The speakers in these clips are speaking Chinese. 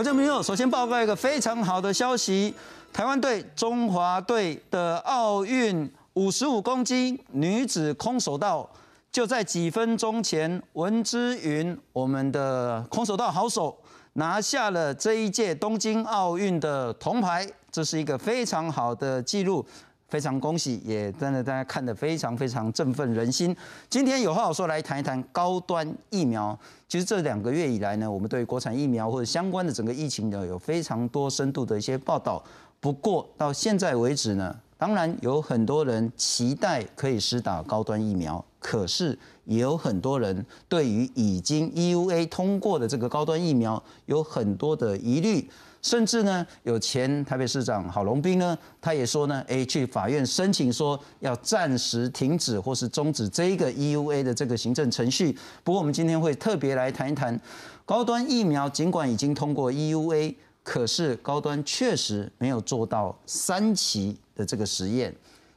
观众朋友，首先报告一个非常好的消息：台湾队中华队的奥运五十五公斤女子空手道，就在几分钟前，文之云我们的空手道好手拿下了这一届东京奥运的铜牌，这是一个非常好的记录。非常恭喜，也真的大家看得非常非常振奋人心。今天有话好说，来谈一谈高端疫苗。其实这两个月以来呢，我们对国产疫苗或者相关的整个疫情呢，有非常多深度的一些报道。不过到现在为止呢，当然有很多人期待可以施打高端疫苗，可是也有很多人对于已经 EUA 通过的这个高端疫苗有很多的疑虑。甚至呢，有前台北市长郝龙斌呢，他也说呢，哎，去法院申请说要暂时停止或是终止这一个 EUA 的这个行政程序。不过我们今天会特别来谈一谈高端疫苗，尽管已经通过 EUA，可是高端确实没有做到三期的这个实验，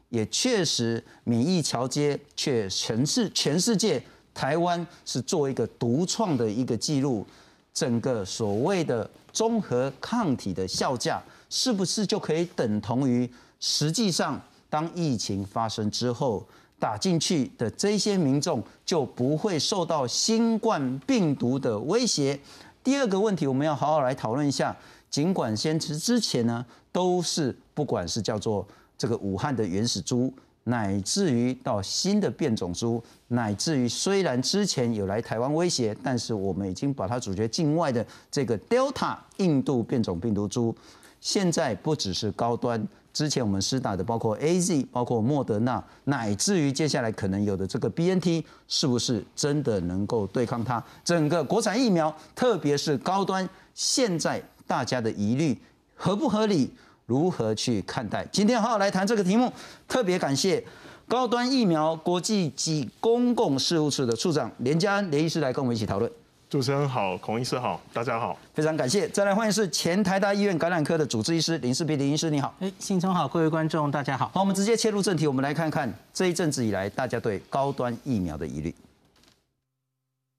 也确实免疫桥接却全是全世界台湾是做一个独创的一个记录，整个所谓的。综合抗体的效价是不是就可以等同于实际上当疫情发生之后打进去的这些民众就不会受到新冠病毒的威胁？第二个问题我们要好好来讨论一下。尽管先之之前呢都是不管是叫做这个武汉的原始猪。乃至于到新的变种猪，乃至于虽然之前有来台湾威胁，但是我们已经把它阻绝境外的这个 Delta 印度变种病毒株，现在不只是高端，之前我们施打的包括 A Z，包括莫德纳，乃至于接下来可能有的这个 B N T，是不是真的能够对抗它？整个国产疫苗，特别是高端，现在大家的疑虑合不合理？如何去看待？今天好好来谈这个题目。特别感谢高端疫苗国际及公共事务处的处长连家安连医师来跟我们一起讨论。主持人好，孔医师好，大家好，非常感谢。再来欢迎是前台大医院感染科的主治医师林世斌林医师，你好。哎，新春好，各位观众大家好。好，我们直接切入正题，我们来看看这一阵子以来大家对高端疫苗的疑虑。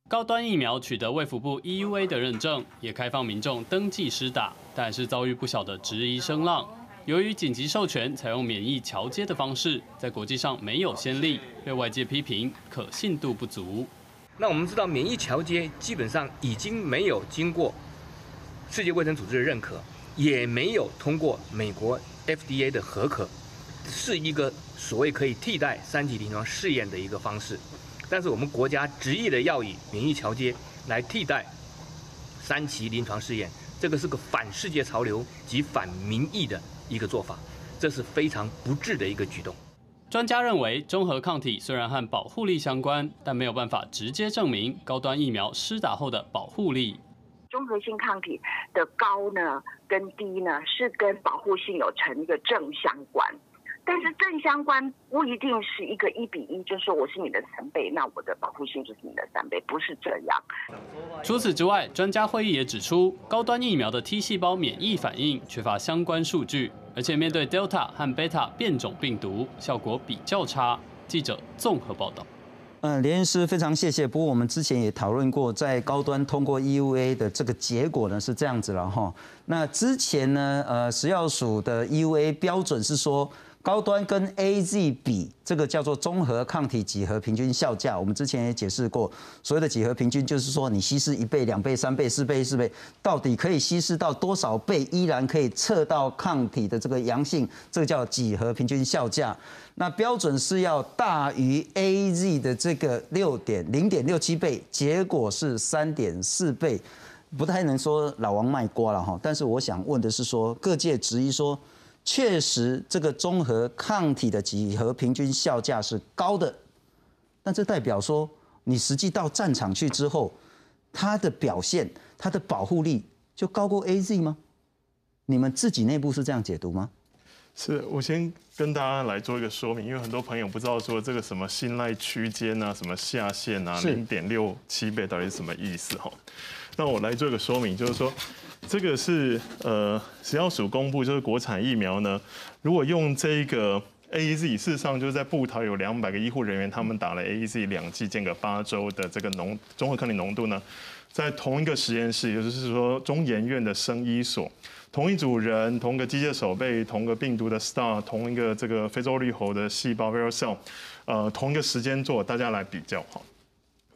高端疫苗取得卫福部 EUA 的认证，也开放民众登记施打，但是遭遇不小的质疑声浪。由于紧急授权采用免疫桥接的方式，在国际上没有先例，被外界批评可信度不足。那我们知道，免疫桥接基本上已经没有经过世界卫生组织的认可，也没有通过美国 FDA 的核可，是一个所谓可以替代三级临床试验的一个方式。但是我们国家执意的要以免疫桥接来替代三期临床试验，这个是个反世界潮流及反民意的一个做法，这是非常不智的一个举动。专家认为，综合抗体虽然和保护力相关，但没有办法直接证明高端疫苗施打后的保护力。综合性抗体的高呢跟低呢，是跟保护性有成一个正相关。但是正相关不一定是一个一比一，就是说我是你的三倍，那我的保护性就是你的三倍，不是这样。除此之外，专家会议也指出，高端疫苗的 T 细胞免疫反应缺乏相关数据，而且面对 Delta 和 Beta 变种病毒效果比较差。记者综合报道。嗯，连医师非常谢谢。不过我们之前也讨论过，在高端通过 EUA 的这个结果呢是这样子了哈。那之前呢，呃，食药署的 EUA 标准是说。高端跟 A Z 比，这个叫做综合抗体几何平均效价。我们之前也解释过，所谓的几何平均，就是说你稀释一倍、两倍、三倍、四倍、四倍，到底可以稀释到多少倍，依然可以测到抗体的这个阳性，这个叫几何平均效价。那标准是要大于 A Z 的这个六点零点六七倍，结果是三点四倍，不太能说老王卖瓜了哈。但是我想问的是，说各界质疑说。确实，这个综合抗体的几何平均效价是高的，但这代表说，你实际到战场去之后，它的表现、它的保护力就高过 A Z 吗？你们自己内部是这样解读吗？是我先跟大家来做一个说明，因为很多朋友不知道说这个什么信赖区间啊、什么下限啊、零点六七倍到底是什么意思哈？那我来做一个说明，就是说。这个是呃，食药署公布，就是国产疫苗呢，如果用这个 A Z，事实上就是在布桃有两百个医护人员，他们打了 A Z 两剂，间隔八周的这个浓综合抗体浓度呢，在同一个实验室，也就是说中研院的生医所，同一组人，同一个机械手背，同一个病毒的 star，同一个这个非洲绿猴的细胞 v i r cell，呃，同一个时间做，大家来比较哈。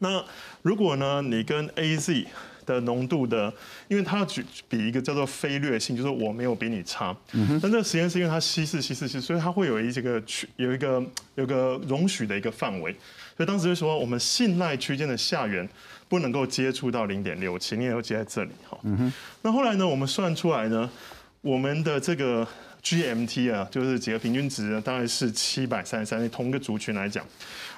那如果呢，你跟 A Z 的浓度的，因为它要举比一个叫做非略性，就是我没有比你差。嗯但这个实验是因为它稀释、稀释、稀释，所以它会有一这个区有一个有个容许的一个范围。所以当时就说，我们信赖区间的下缘不能够接触到零点六七，你也要接在这里哈。嗯那后来呢，我们算出来呢，我们的这个 GMT 啊，就是几个平均值呢，大概是七百三十三，同一个族群来讲，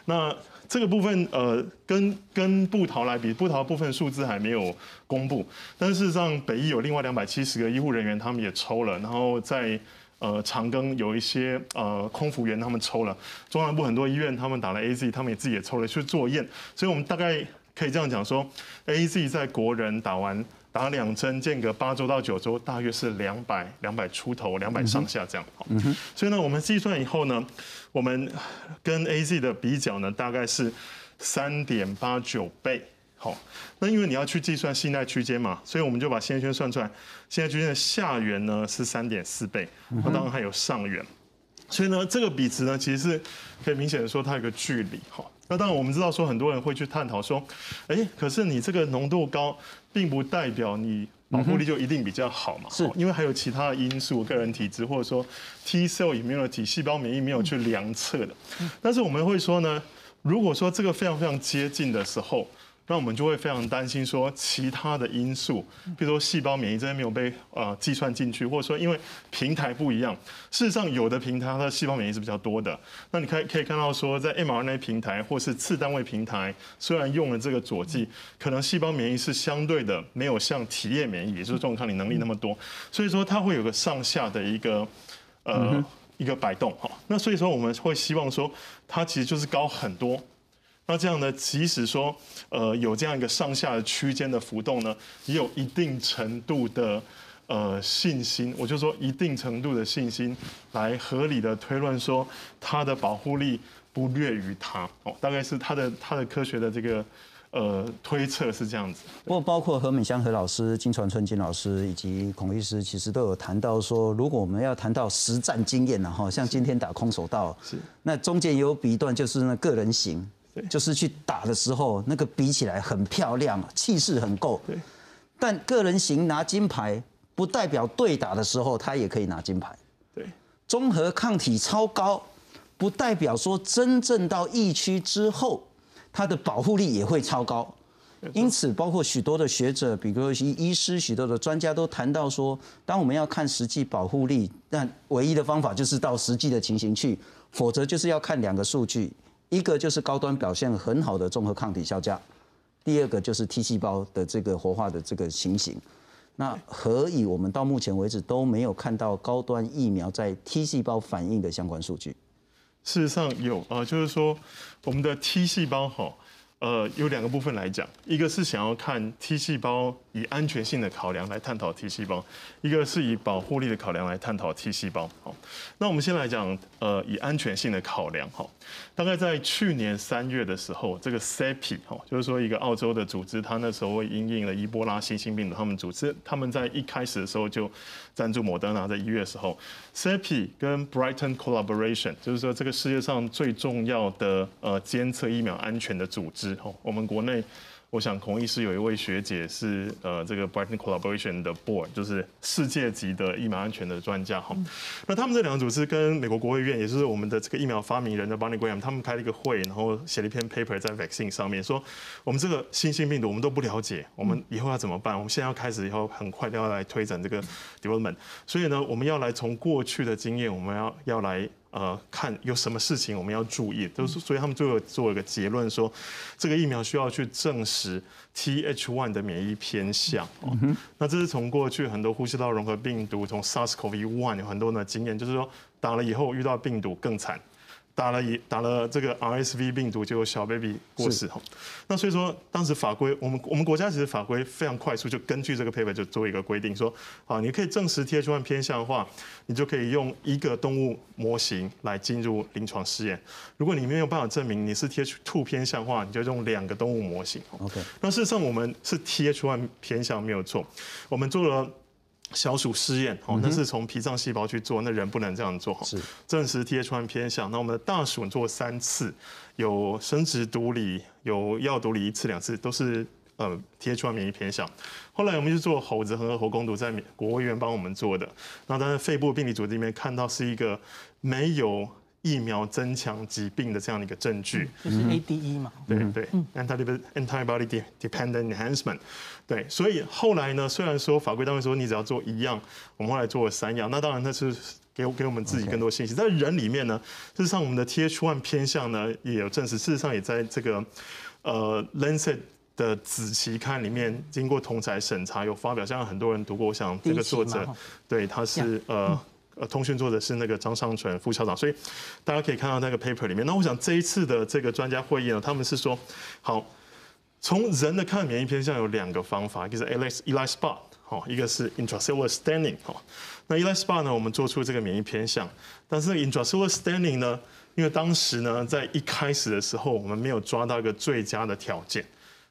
那。这个部分呃，跟跟布桃来比，布桃部分数字还没有公布，但事实上北医有另外两百七十个医护人员，他们也抽了，然后在呃长庚有一些呃空服员他们抽了，中南部很多医院他们打了 A Z，他们也自己也抽了去做验，所以我们大概可以这样讲说，A Z 在国人打完。打两针，间隔八周到九周，大约是两百两百出头，两百上下这样。好，所以呢，我们计算以后呢，我们跟 A Z 的比较呢，大概是三点八九倍。好，那因为你要去计算信赖区间嘛，所以我们就把信赖圈算出来，信赖区间的下缘呢是三点四倍，那当然还有上缘。所以呢，这个比值呢，其实是可以明显的说它有个距离。好，那当然我们知道说很多人会去探讨说，哎，可是你这个浓度高。并不代表你保护力就一定比较好嘛？是，因为还有其他的因素，个人体质或者说 T cell 有没有体细胞免疫没有去量测的。但是我们会说呢，如果说这个非常非常接近的时候。那我们就会非常担心，说其他的因素，比如说细胞免疫这边没有被呃计算进去，或者说因为平台不一样。事实上，有的平台它的细胞免疫是比较多的。那你可以可以看到说，在 mRNA 平台或是次单位平台，虽然用了这个佐剂，可能细胞免疫是相对的没有像体液免疫，也就是重抗体能力那么多。所以说它会有个上下的一个呃一个摆动哈。那所以说我们会希望说，它其实就是高很多。那这样呢？即使说，呃，有这样一个上下的区间的浮动呢，也有一定程度的呃信心。我就说一定程度的信心，来合理的推论说它的保护力不略于它。哦，大概是它的它的科学的这个呃推测是这样子。不过，包括何美香何老师、金传春金老师以及孔律师，其实都有谈到说，如果我们要谈到实战经验呢，哈，像今天打空手道，是那中间有比一段就是那个人型。就是去打的时候，那个比起来很漂亮，气势很够。对，但个人型拿金牌，不代表对打的时候他也可以拿金牌。对，综合抗体超高，不代表说真正到疫区之后，他的保护力也会超高。因此，包括许多的学者，比如说医师，许多的专家都谈到说，当我们要看实际保护力，但唯一的方法就是到实际的情形去，否则就是要看两个数据。一个就是高端表现很好的综合抗体效价，第二个就是 T 细胞的这个活化的这个情形。那何以我们到目前为止都没有看到高端疫苗在 T 细胞反应的相关数据？事实上有啊，就是说我们的 T 细胞哈。呃，有两个部分来讲，一个是想要看 T 细胞以安全性的考量来探讨 T 细胞，一个是以保护力的考量来探讨 T 细胞。好，那我们先来讲，呃，以安全性的考量。哈，大概在去年三月的时候，这个 CEPI 哈，就是说一个澳洲的组织，它那时候因应了伊波拉新型病毒，他们组织他们在一开始的时候就赞助莫德纳，在一月的时候，CEPI 跟 Brighton Collaboration，就是说这个世界上最重要的呃监测疫苗安全的组织。哦，我们国内。我想孔医师有一位学姐是呃这个 Brighton Collaboration 的 board，就是世界级的疫苗安全的专家哈。那他们这两个组织跟美国国会院，也就是我们的这个疫苗发明人的 Bonnie Graham，他们开了一个会，然后写了一篇 paper 在 vaccine 上面，说我们这个新型病毒我们都不了解，我们以后要怎么办？我们现在要开始以后很快都要来推展这个 development，所以呢，我们要来从过去的经验，我们要要来呃看有什么事情我们要注意，都是所以他们最后做一个结论说，这个疫苗需要去证实。T H one 的免疫偏向哦，那这是从过去很多呼吸道融合病毒，从 SARS-CoV one 有很多的经验，就是说打了以后遇到病毒更惨，打了也打了这个 RSV 病毒，结果小 baby 过世哈。那所以说，当时法规，我们我们国家其实法规非常快速，就根据这个 paper 就做一个规定，说啊，你可以证实 TH1 偏向的话，你就可以用一个动物模型来进入临床试验。如果你没有办法证明你是 TH2 偏向的话，你就用两个动物模型。OK。那事实上我们是 TH1 偏向没有错，我们做了。小鼠试验，哦，那是从脾脏细胞去做，那人不能这样做，是证实 TH1 偏向。那我们的大鼠做三次，有生殖毒理，有药毒理一次两次，都是呃 TH1 免疫偏向。后来我们就做猴子和猴攻毒，在国务院帮我们做的。那当然肺部病理组织里面看到是一个没有。疫苗增强疾病的这样的一个证据，就是 ADE 嘛？对对，antibody antibody dependent enhancement。对，所以后来呢，虽然说法规单位说你只要做一样，我们后来做了三样，那当然那是给给我们自己更多信息。在人里面呢，事实上我们的 TH1 偏向呢也有证实，事实上也在这个呃 Lancet 的子期刊里面经过同台审查有发表，像很多人读过。我想这个作者对他是呃。呃，通讯做的是那个张尚存副校长，所以大家可以看到那个 paper 里面。那我想这一次的这个专家会议呢，他们是说，好，从人的看免疫偏向有两个方法，一个是 ELIS ELISpot，好，一个是 intracellular staining，好。那 ELISpot 呢，我们做出这个免疫偏向，但是 intracellular staining 呢，因为当时呢，在一开始的时候，我们没有抓到一个最佳的条件。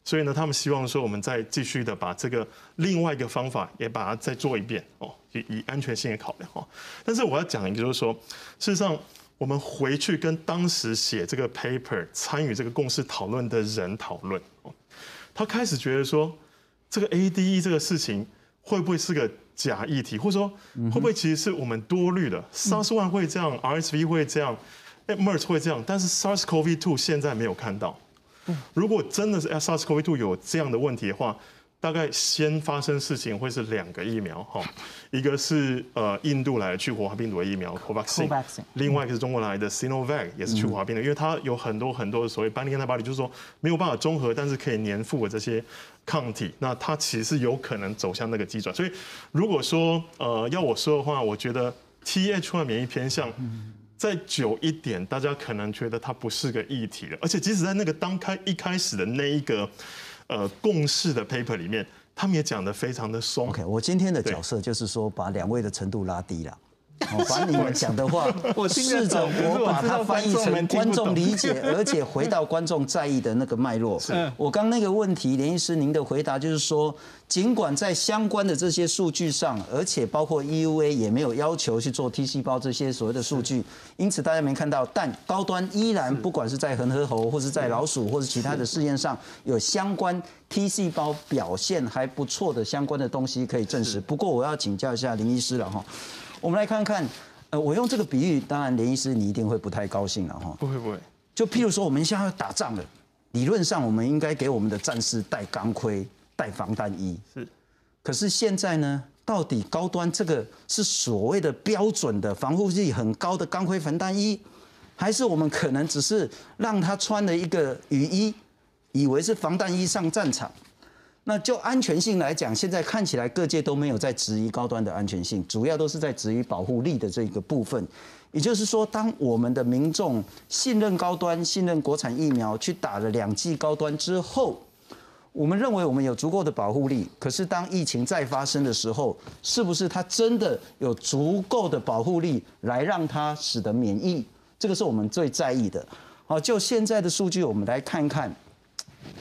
所以呢，他们希望说我们再继续的把这个另外一个方法也把它再做一遍哦，以以安全性的考量哦。但是我要讲一个，就是说，事实上我们回去跟当时写这个 paper、参与这个共识讨论的人讨论哦，他开始觉得说，这个 ADE 这个事情会不会是个假议题，或者说会不会其实是我们多虑了？SARS-1 会这样，RSV 会这样，MERS 会这样，但是 SARS-CoV-2 现在没有看到。如果真的是 SARS-CoV-2 有这样的问题的话，大概先发生事情会是两个疫苗哈，一个是呃印度来的去活化病毒的疫苗 Covaxin，另外一个是中国来的 Sinovac 也是去活化病毒，因为它有很多很多的所谓 binding antibody，就是说没有办法中和，但是可以粘附的这些抗体，那它其实是有可能走向那个机转。所以如果说呃要我说的话，我觉得 Th1 免疫偏向。再久一点，大家可能觉得它不是个议题了。而且，即使在那个当开一开始的那一个呃共识的 paper 里面，他们也讲得非常的松。OK，我今天的角色就是说，把两位的程度拉低了。我把你们讲的话，试着我把它翻译成观众理解，而且回到观众在意的那个脉络。我刚那个问题，连医师您的回答就是说，尽管在相关的这些数据上，而且包括 EUA 也没有要求去做 T 细胞这些所谓的数据，因此大家没看到，但高端依然不管是在恒河猴或是在老鼠或者其他的试验上有相关 T 细胞表现还不错的相关的东西可以证实。不过我要请教一下林医师了哈。我们来看看，呃，我用这个比喻，当然连医师你一定会不太高兴了哈。不会不会。就譬如说，我们现在要打仗了，理论上我们应该给我们的战士戴钢盔、戴防弹衣。是。可是现在呢，到底高端这个是所谓的标准的防护力很高的钢盔防弹衣，还是我们可能只是让他穿了一个雨衣，以为是防弹衣上战场？那就安全性来讲，现在看起来各界都没有在质疑高端的安全性，主要都是在质疑保护力的这个部分。也就是说，当我们的民众信任高端、信任国产疫苗，去打了两剂高端之后，我们认为我们有足够的保护力。可是当疫情再发生的时候，是不是它真的有足够的保护力来让它使得免疫？这个是我们最在意的。好，就现在的数据，我们来看看。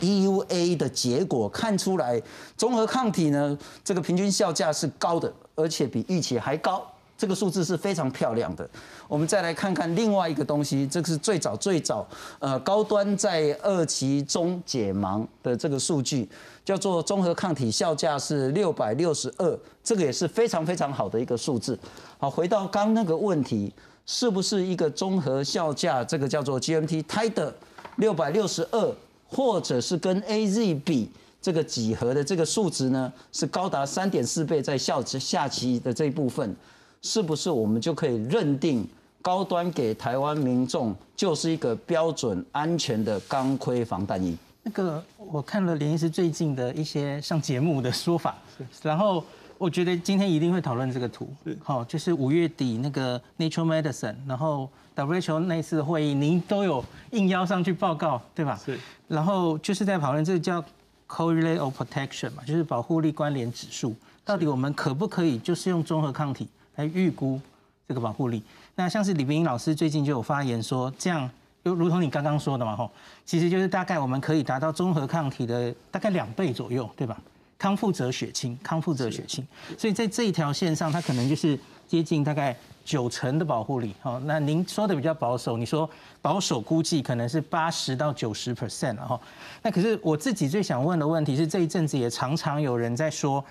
EUA 的结果看出来，综合抗体呢，这个平均效价是高的，而且比预期还高，这个数字是非常漂亮的。我们再来看看另外一个东西，这个是最早最早，呃，高端在二期中解盲的这个数据，叫做综合抗体效价是六百六十二，这个也是非常非常好的一个数字。好，回到刚那个问题，是不是一个综合效价？这个叫做 GMT 胎的六百六十二。或者是跟 A Z 比这个几何的这个数值呢，是高达三点四倍，在校期下棋的这一部分，是不是我们就可以认定高端给台湾民众就是一个标准安全的钢盔防弹衣？那个我看了连医师最近的一些上节目的说法，然后我觉得今天一定会讨论这个图是，好，就是五月底那个 Nature Medicine，然后 WHO 那次会议，您都有应邀上去报告，对吧？是。然后就是在讨论这个叫 Correlate of Protection 嘛，就是保护力关联指数，到底我们可不可以就是用综合抗体来预估这个保护力？那像是李冰英老师最近就有发言说，这样就如同你刚刚说的嘛，吼，其实就是大概我们可以达到综合抗体的大概两倍左右，对吧？康复者血清，康复者血清，所以在这一条线上，它可能就是接近大概九成的保护力。好，那您说的比较保守，你说保守估计可能是八十到九十 percent 了哈。那可是我自己最想问的问题是，这一阵子也常常有人在说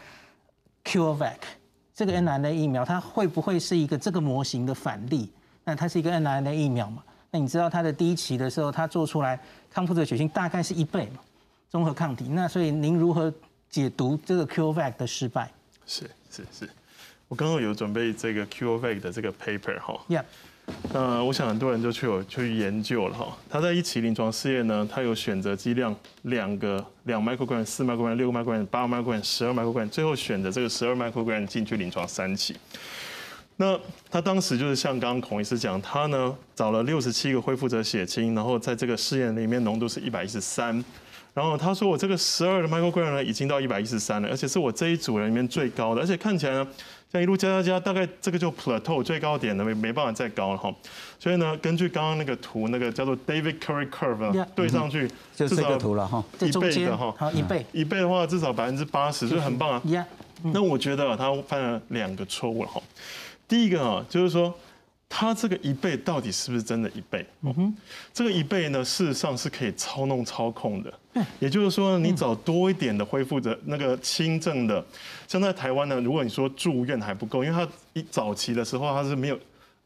，CureVac 这个 mRNA 疫苗，它会不会是一个这个模型的反例？那它是一个 mRNA 疫苗嘛？那你知道它的第一期的时候，它做出来康复者血清大概是一倍嘛，综合抗体。那所以您如何？解读这个 CureVac 的失败是是是，我刚刚有准备这个 CureVac 的这个 paper 哈，Yeah，呃，我想很多人就去有去研究了哈。他在一期临床试验呢，他有选择剂量两个两 microgram、四 microgram、六 microgram、八 microgram、十二 microgram，最后选择这个十二 microgram 进去临床三期。那他当时就是像刚刚孔医师讲，他呢找了六十七个恢复者血清，然后在这个试验里面浓度是一百一十三。然后他说我这个十二的 microgram 呢已经到一百一十三了，而且是我这一组人里面最高的，而且看起来呢，像一路加加加，大概这个就 plateau 最高点了，没没办法再高了哈。所以呢，根据刚刚那个图，那个叫做 David Curry Curve 对上去，就这个图了哈，一倍的哈，好一倍，一倍的话至少百分之八十，所以很棒啊。那我觉得他犯了两个错误了哈。第一个啊，就是说。它这个一倍到底是不是真的一倍？嗯哼，这个一倍呢，事实上是可以操弄操控的。也就是说，你找多一点的恢复者，那个轻症的，像在台湾呢，如果你说住院还不够，因为他一早期的时候他是没有。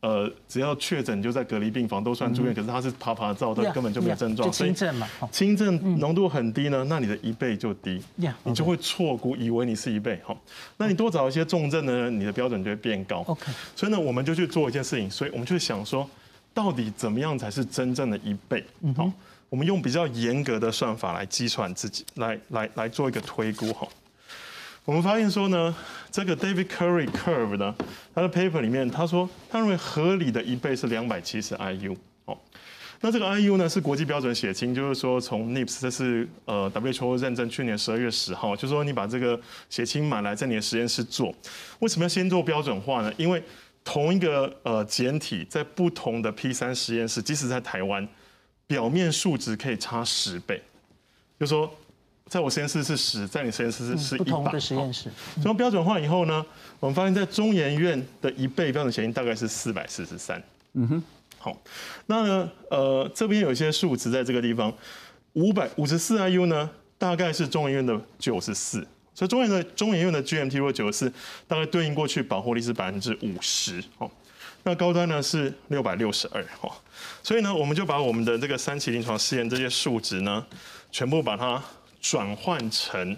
呃，只要确诊就在隔离病房都算住院，可是他是爬爬照，的根本就没有症状，轻症嘛，轻症浓度很低呢，那你的一倍就低，你就会错估，以为你是一倍，好，那你多找一些重症的，你的标准就会变高。OK，所以呢，我们就去做一件事情，所以我们就想说，到底怎么样才是真正的一倍？好，我们用比较严格的算法来计算自己，来来来做一个推估，哈。我们发现说呢，这个 David Curry Curve 呢，他的 paper 里面他说，他认为合理的一倍是两百七十 IU 哦。那这个 IU 呢是国际标准血清，就是说从 NIPS 这是呃 WHO 认证，去年十二月十号，就说你把这个血清买来在你的实验室做，为什么要先做标准化呢？因为同一个呃简体在不同的 P 三实验室，即使在台湾，表面数值可以差十倍，就说。在我实验室是十，在你实验室是是一百。不同的实验室。从标准化以后呢，我们发现，在中研院的一倍标准血清大概是四百四十三。嗯哼。好，那呢，呃，这边有一些数值在这个地方，五百五十四 IU 呢，大概是中研院的九十四。所以中研的中研院的 GMT 如果九十四，大概对应过去保护率是百分之五十。哦，那高端呢是六百六十二。哦，所以呢，我们就把我们的这个三期临床试验这些数值呢，全部把它。转换成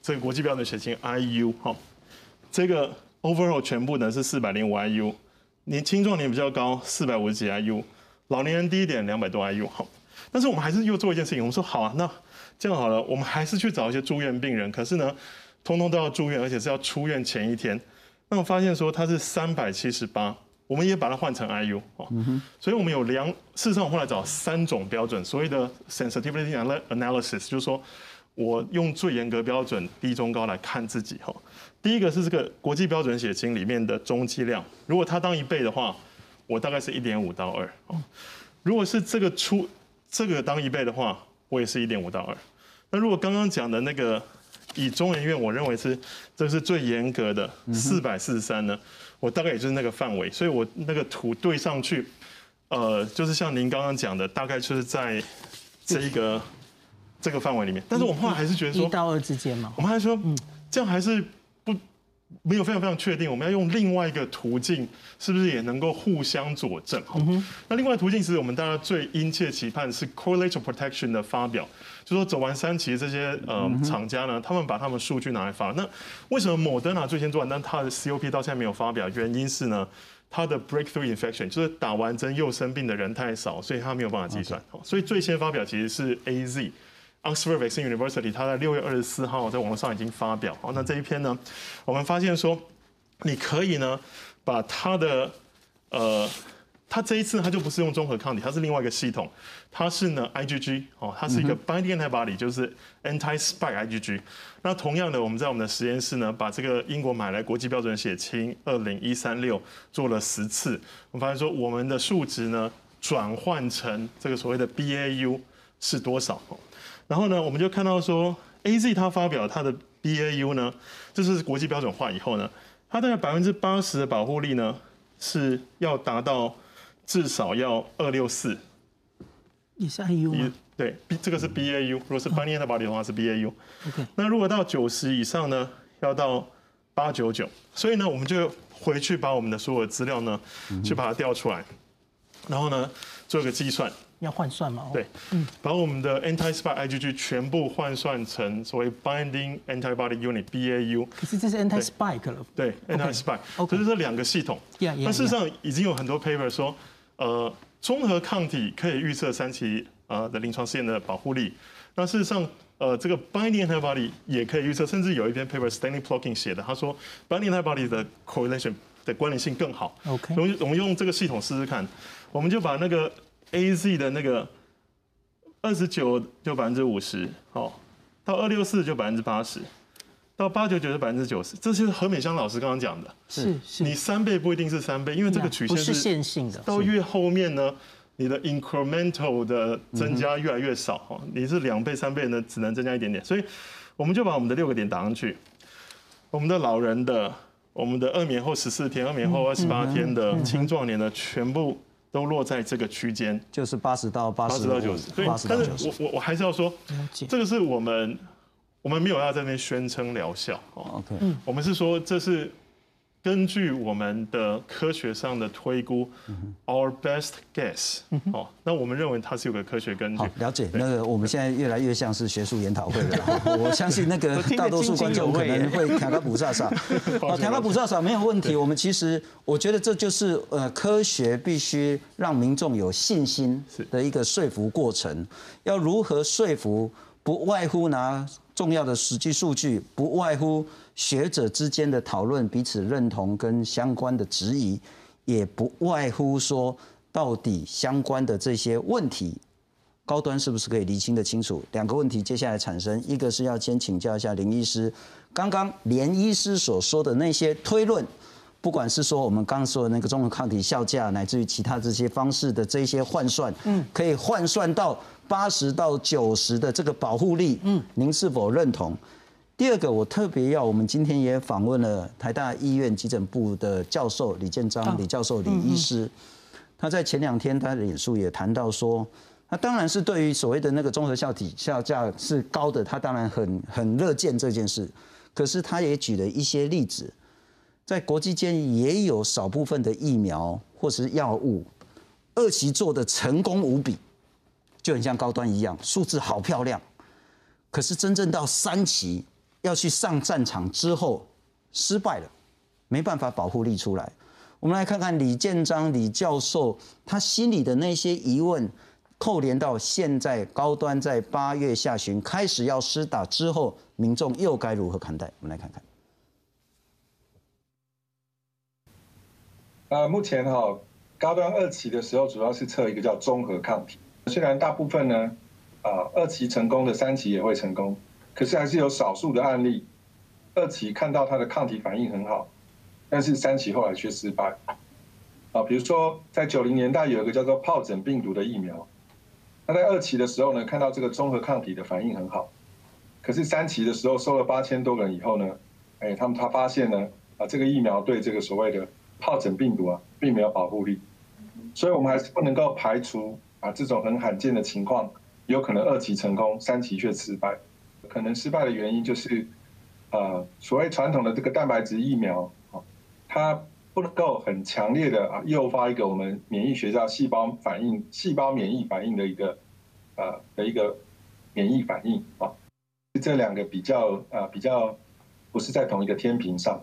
这个国际标准血清 IU 哈，这个 overall 全部呢是四百零五 IU，年青壮年比较高四百五十几 IU，老年人低一点两百多 IU 哈。但是我们还是又做一件事情，我们说好啊，那这样好了，我们还是去找一些住院病人，可是呢，通通都要住院，而且是要出院前一天。那我发现说他是三百七十八，我们也把它换成 IU 哦，所以我们有两，事实上我后来找三种标准，所谓的 sensitivity analysis，就是说。我用最严格标准低中高来看自己哈。第一个是这个国际标准血清里面的中剂量，如果它当一倍的话，我大概是一点五到二哦。如果是这个出这个当一倍的话，我也是一点五到二。那如果刚刚讲的那个以中研院我认为是这是最严格的四百四十三呢，我大概也就是那个范围，所以我那个图对上去，呃，就是像您刚刚讲的，大概就是在这一个。这个范围里面，但是我们后来还是觉得说一到二之间嘛，我们还说，嗯，这样还是不没有非常非常确定，我们要用另外一个途径，是不是也能够互相佐证？嗯那另外途径其实我们大家最殷切期盼是 correlation protection 的发表，就说走完三期这些呃厂家呢，他们把他们数据拿来发。那为什么莫德纳最先做完，但它的 COP 到现在没有发表？原因是呢，它的 breakthrough infection 就是打完针又生病的人太少，所以他没有办法计算。所以最先发表其实是 AZ。Oxford Vaccine University，它在六月二十四号在网络上已经发表。好，那这一篇呢，我们发现说，你可以呢把它的呃，它这一次它就不是用综合抗体，它是另外一个系统，它是呢 IgG 哦，它是一个 binding antibody，就是 anti-spike IgG。那同样的，我们在我们的实验室呢，把这个英国买来国际标准血清二零一三六做了十次，我们发现说我们的数值呢转换成这个所谓的 BAU 是多少？然后呢，我们就看到说，A Z 它发表它的 B A U 呢，就是国际标准化以后呢，它大概百分之八十的保护力呢是要达到至少要二六四。也是 I U 吗？对，B 这个是 B A U，如果是 binding antibody 的话是 B A U。OK。那如果到九十以上呢，要到八九九。所以呢，我们就回去把我们的所有的资料呢，去把它调出来，然后呢做一个计算。要换算嘛？对，嗯，把我们的 anti-spike IgG 全部换算成所谓 binding antibody unit BAU。可是这是 anti-spike 了。对，anti-spike，可是这两个系统。那事实上已经有很多 paper 说，呃，综合抗体可以预测三期呃的临床试验的保护力。那事实上，呃，这个 binding antibody 也可以预测，甚至有一篇 paper Stanley Plotkin 写的，他说 binding antibody 的 correlation 的关联性更好。OK，我们我们用这个系统试试看，我们就把那个。A Z 的那个二十九就百分之五十，好，到二六四就百分之八十，到八九九是百分之九十，这就是何美香老师刚刚讲的。是是，你三倍不一定是三倍，因为这个曲线是线性的。到越后面呢，你的 incremental 的增加越来越少哈，你是两倍三倍呢，只能增加一点点。所以我们就把我们的六个点打上去，我们的老人的，我们的二年后十四天，二年后二十八天的青壮年的全部。都落在这个区间，就是八十到八十到九十。对，但是我我我还是要说，这个是我们我们没有要在那边宣称疗效。OK，我们是说这是。根据我们的科学上的推估，our best guess，哦，那我们认为它是有个科学根据。好，了解。那个我们现在越来越像是学术研讨会了。我相信那个大多数观众可能会调到补上上。好，调到补上上没有问题。我们其实我觉得这就是呃科学必须让民众有信心的一个说服过程。要如何说服？不外乎拿重要的实际数据，不外乎。学者之间的讨论，彼此认同跟相关的质疑，也不外乎说，到底相关的这些问题，高端是不是可以厘清的清楚？两个问题接下来产生，一个是要先请教一下林医师，刚刚连医师所说的那些推论，不管是说我们刚刚说的那个综合抗体效价，乃至于其他这些方式的这些换算，嗯，可以换算到八十到九十的这个保护力，嗯，您是否认同？第二个，我特别要，我们今天也访问了台大医院急诊部的教授李建章李教授李医师，他在前两天他的演述也谈到说，他当然是对于所谓的那个综合效体效价是高的，他当然很很乐见这件事，可是他也举了一些例子，在国际间也有少部分的疫苗或是药物，二期做的成功无比，就很像高端一样，数字好漂亮，可是真正到三期。要去上战场之后失败了，没办法保护力出来。我们来看看李建章李教授他心里的那些疑问，扣连到现在高端在八月下旬开始要施打之后，民众又该如何看待？我们来看看。呃，目前哈高端二期的时候，主要是测一个叫综合抗体。虽然大部分呢，啊二期成功的，三期也会成功。可是还是有少数的案例，二期看到它的抗体反应很好，但是三期后来却失败。啊，比如说在九零年代有一个叫做疱疹病毒的疫苗，它在二期的时候呢，看到这个综合抗体的反应很好，可是三期的时候收了八千多个人以后呢，哎，他们他发现呢，啊，这个疫苗对这个所谓的疱疹病毒啊，并没有保护力，所以我们还是不能够排除啊这种很罕见的情况，有可能二期成功，三期却失败。可能失败的原因就是，呃，所谓传统的这个蛋白质疫苗啊，它不能够很强烈的啊诱发一个我们免疫学叫细胞反应、细胞免疫反应的一个呃的一个免疫反应啊，这两个比较啊比较不是在同一个天平上，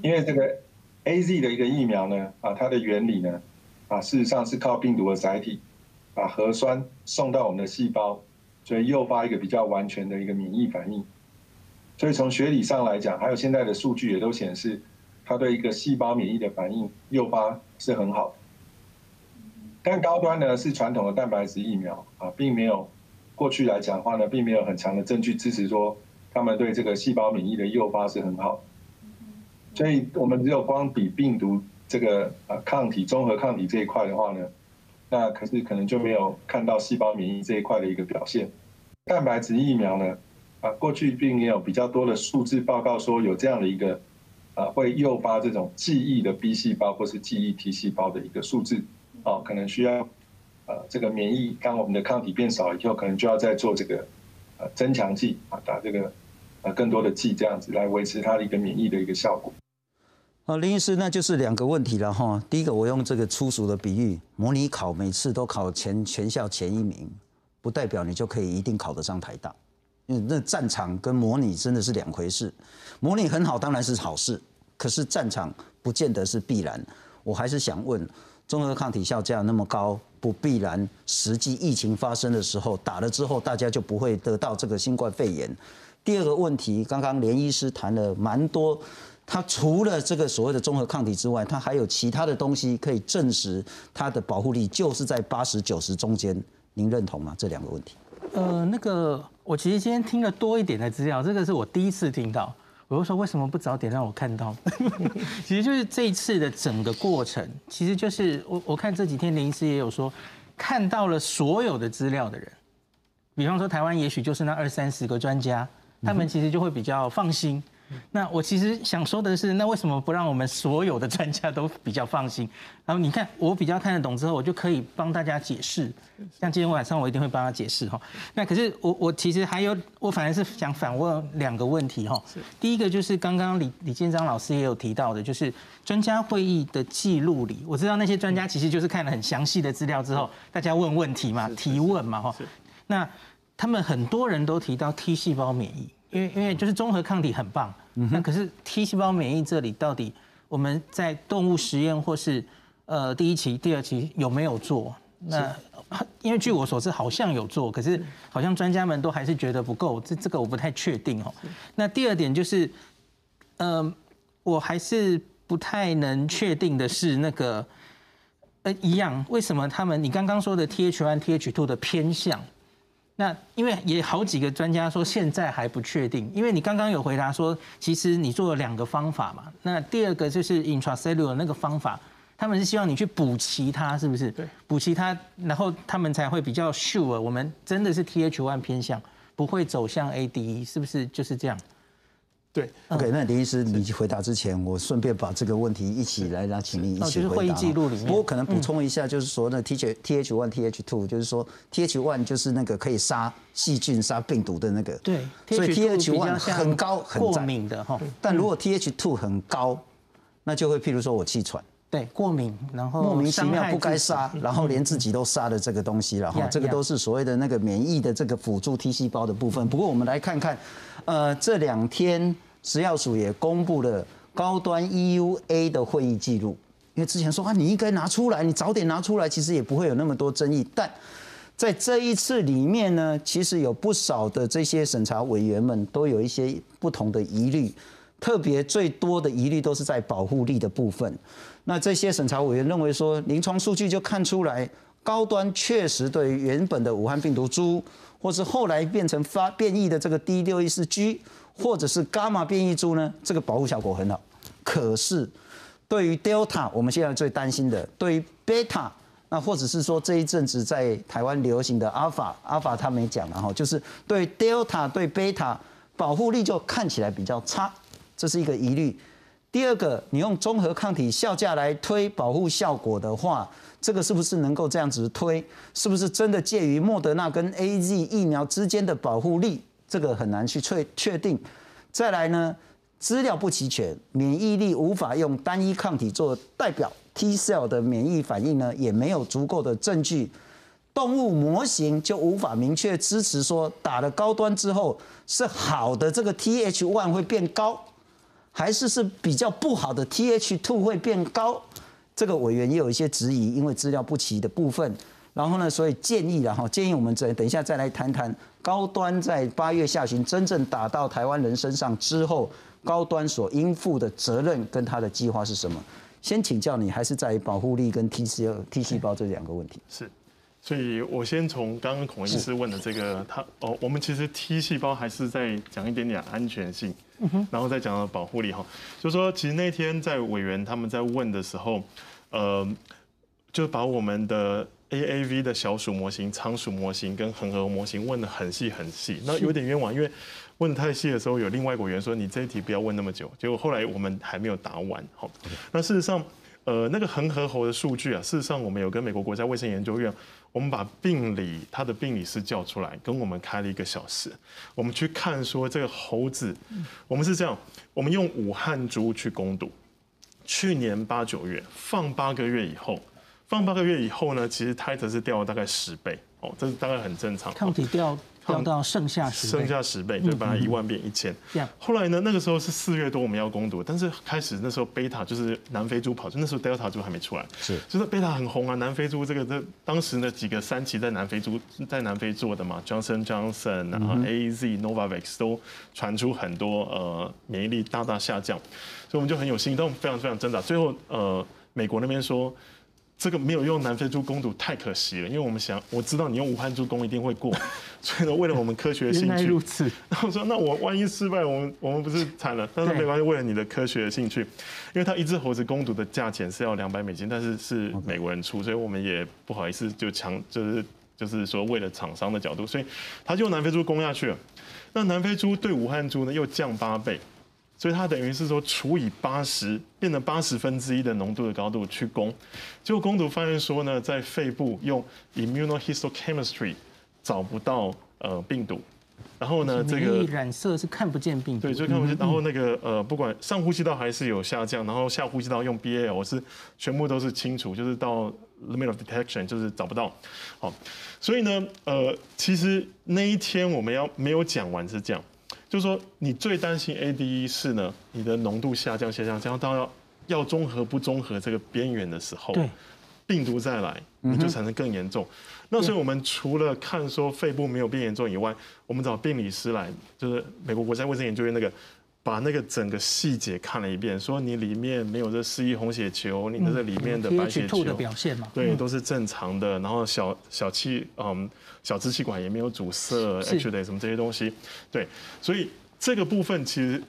因为这个 A Z 的一个疫苗呢啊，它的原理呢啊事实上是靠病毒的载体把核酸送到我们的细胞。所以诱发一个比较完全的一个免疫反应。所以从学理上来讲，还有现在的数据也都显示，它对一个细胞免疫的反应诱发是很好的。但高端呢是传统的蛋白质疫苗啊，并没有过去来讲话呢，并没有很强的证据支持说他们对这个细胞免疫的诱发是很好。所以我们只有光比病毒这个呃抗体综合抗体这一块的话呢，那可是可能就没有看到细胞免疫这一块的一个表现。蛋白质疫苗呢，啊过去并没有比较多的数字报告说有这样的一个啊会诱发这种记忆的 B 细胞或是记忆 T 细胞的一个数字。哦，可能需要呃这个免疫，当我们的抗体变少以后，可能就要再做这个呃增强剂啊，打这个呃更多的剂，这样子来维持它的一个免疫的一个效果。啊，林医师，那就是两个问题了哈。第一个，我用这个粗俗的比喻，模拟考每次都考前全校前一名，不代表你就可以一定考得上台大，因为那战场跟模拟真的是两回事。模拟很好，当然是好事，可是战场不见得是必然。我还是想问。综合抗体效价那么高，不必然实际疫情发生的时候打了之后，大家就不会得到这个新冠肺炎。第二个问题，刚刚连医师谈了蛮多，他除了这个所谓的综合抗体之外，它还有其他的东西可以证实它的保护力就是在八十九十中间，您认同吗？这两个问题？呃，那个我其实今天听了多一点的资料，这个是我第一次听到。我就说为什么不早点让我看到？其实就是这一次的整个过程，其实就是我我看这几天林医师也有说，看到了所有的资料的人，比方说台湾也许就是那二三十个专家，他们其实就会比较放心。那我其实想说的是，那为什么不让我们所有的专家都比较放心？然后你看我比较看得懂之后，我就可以帮大家解释。像今天晚上我一定会帮他解释哈。那可是我我其实还有，我反而是想反问两个问题哈。第一个就是刚刚李李建章老师也有提到的，就是专家会议的记录里，我知道那些专家其实就是看了很详细的资料之后，大家问问题嘛，提问嘛哈。那他们很多人都提到 T 细胞免疫。因为因为就是综合抗体很棒，那可是 T 细胞免疫这里到底我们在动物实验或是呃第一期、第二期有没有做？那 因为据我所知好像有做，可是好像专家们都还是觉得不够，这这个我不太确定哦。那第二点就是，呃，我还是不太能确定的是那个呃一样，为什么他们你刚刚说的 Th1、Th2 的偏向？那因为也好几个专家说现在还不确定，因为你刚刚有回答说，其实你做了两个方法嘛。那第二个就是 intracellular 那个方法，他们是希望你去补齐它，是不是？对，补齐它，然后他们才会比较 sure 我们真的是 Th1 偏向，不会走向 ADE，是不是就是这样？对，OK，那林医师，你回答之前，我顺便把这个问题一起来，让请你一起回答。会议记录里面。不过可能补充一下，就是说呢，T H T H one T H two，就是说 T H one 就是那个可以杀细菌、杀病毒的那个。对。所以 T H one 很高很过敏的哈。但如果 T H two 很高，那就会譬如说我气喘。对，过敏，然后莫名其妙不该杀，然后连自己都杀的这个东西了哈。这个都是所谓的那个免疫的这个辅助 T 细胞的部分。不过我们来看看，呃，这两天。食药署也公布了高端 EUA 的会议记录，因为之前说啊，你应该拿出来，你早点拿出来，其实也不会有那么多争议。但在这一次里面呢，其实有不少的这些审查委员们都有一些不同的疑虑，特别最多的疑虑都是在保护力的部分。那这些审查委员认为说，临床数据就看出来，高端确实对原本的武汉病毒株，或是后来变成发变异的这个 D 六一四 G。或者是伽马变异株呢？这个保护效果很好。可是对于 Delta，我们现在最担心的，对于 Beta，那或者是说这一阵子在台湾流行的 Alpha，Alpha 他没讲了哈，就是对 Delta 对 Beta 保护力就看起来比较差，这是一个疑虑。第二个，你用综合抗体效价来推保护效果的话，这个是不是能够这样子推？是不是真的介于莫德纳跟 A Z 疫苗之间的保护力？这个很难去确确定，再来呢，资料不齐全，免疫力无法用单一抗体做代表，T cell 的免疫反应呢也没有足够的证据，动物模型就无法明确支持说打了高端之后是好的这个 Th one 会变高，还是是比较不好的 Th two 会变高，这个委员也有一些质疑，因为资料不齐的部分，然后呢，所以建议然后建议我们再等一下再来谈谈。高端在八月下旬真正打到台湾人身上之后，高端所应负的责任跟他的计划是什么？先请教你，还是在于保护力跟 T C T 细胞这两个问题？是。所以我先从刚刚孔医师问的这个，他哦，我们其实 T 细胞还是在讲一点点安全性，然后再讲到保护力哈。就说其实那天在委员他们在问的时候，呃，就把我们的 AAV 的小鼠模型、仓鼠模型跟恒河模型问的很细很细，那有点冤枉，因为问太细的时候，有另外一个委员说你这一题不要问那么久，结果后来我们还没有答完，好，那事实上。呃，那个恒河猴的数据啊，事实上我们有跟美国国家卫生研究院，我们把病理他的病理师叫出来，跟我们开了一个小时，我们去看说这个猴子，我们是这样，我们用武汉猪去攻读，去年八九月放八个月以后，放八个月以后呢，其实胎则是掉了大概十倍，哦，这是大概很正常，抗体掉。掉到剩下十剩下十倍，就把它一万变一千。这样，后来呢？那个时候是四月多，我们要攻读，但是开始那时候贝塔就是南非猪跑，就那时候 Delta 猪还没出来，是，就是贝塔很红啊。南非猪这个，这当时呢几个三期在南非猪在南非做的嘛，Johnson Johnson 然后 A Z Novavax 都传出很多呃免疫力大大下降，所以我们就很有信心动，非常非常挣扎。最后呃，美国那边说。这个没有用南非猪攻毒太可惜了，因为我们想，我知道你用武汉猪攻一定会过，所以呢，为了我们科学的兴趣，如此。然后说，那我万一失败，我们我们不是惨了？但是没关系，为了你的科学的兴趣，因为他一只猴子攻毒的价钱是要两百美金，但是是美国人出，所以我们也不好意思就强，就是就是说为了厂商的角度，所以他就用南非猪攻下去了。那南非猪对武汉猪呢又降八倍。所以它等于是说除以八十，变成八十分之一的浓度的高度去攻，结果攻读发现说呢，在肺部用 immunohistochemistry 找不到呃病毒，然后呢这个染色是看不见病毒，对，就看不见。然后那个呃不管上呼吸道还是有下降，然后下呼吸道用 BAL 是全部都是清除，就是到 limit of detection 就是找不到。好，所以呢呃其实那一天我们要没有讲完是这样。就是说，你最担心 ADE 是呢，你的浓度下降下降，这样到要要综合不综合这个边缘的时候，病毒再来，你就产生更严重。那所以我们除了看说肺部没有变严重以外，我们找病理师来，就是美国国家卫生研究院那个。把那个整个细节看了一遍，说你里面没有这四亿红血球，你的这里面的白血球的表现嘛，对，都是正常的。然后小小气，嗯，小支气管也没有阻塞，H 类什么这些东西，对。所以这个部分其实，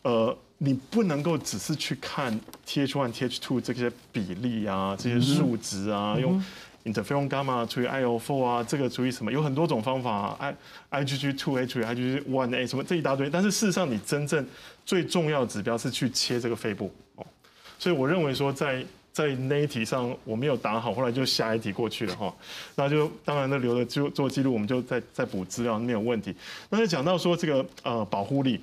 呃，你不能够只是去看 TH one、TH two 这些比例啊，这些数值啊，用。Interferon gamma 除以 IL4 啊，这个除以什么？有很多种方法啊，I IgG two H IgG one A 什么这一大堆。但是事实上，你真正最重要的指标是去切这个肺部哦。所以我认为说，在在那一题上我没有打好，后来就下一题过去了哈。那就当然那留了就做记录，我们就再再补资料没有问题。那就讲到说这个呃保护力。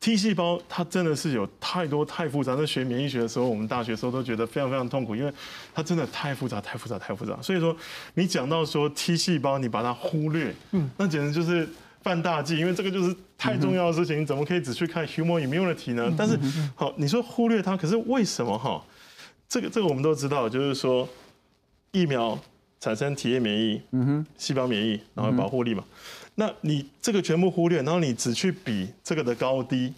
T 细胞它真的是有太多太复杂。在学免疫学的时候，我们大学时候都觉得非常非常痛苦，因为它真的太复杂、太复杂、太复杂。所以说，你讲到说 T 细胞，你把它忽略，嗯，那简直就是犯大忌，因为这个就是太重要的事情，你怎么可以只去看 human immunity 呢？但是，好，你说忽略它，可是为什么哈？这个这个我们都知道，就是说疫苗产生体液免疫，嗯哼，细胞免疫，然后保护力嘛。那你这个全部忽略，然后你只去比这个的高低，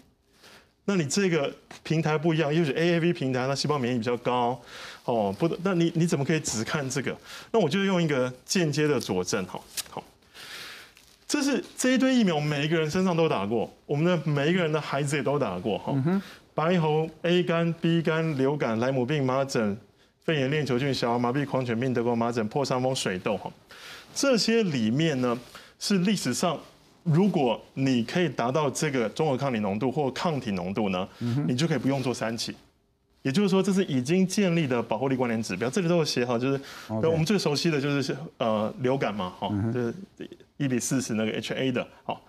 那你这个平台不一样，又是 AAV 平台，那细胞免疫比较高，哦，不，那你你怎么可以只看这个？那我就用一个间接的佐证，哈，好，这是这一堆疫苗，每一个人身上都打过，我们的每一个人的孩子也都打过，哈，白喉、A 肝、B 肝、流感、莱姆病、麻疹、肺炎链球菌、小儿麻痹、狂犬病、德国麻疹、破伤风、水痘，哈，这些里面呢。是历史上，如果你可以达到这个综合抗体浓度或抗体浓度呢，你就可以不用做三期。也就是说，这是已经建立的保护力关联指标。这里都有写好，就是我们最熟悉的就是呃流感嘛，哈，就是一比四十那个 HA 的，好，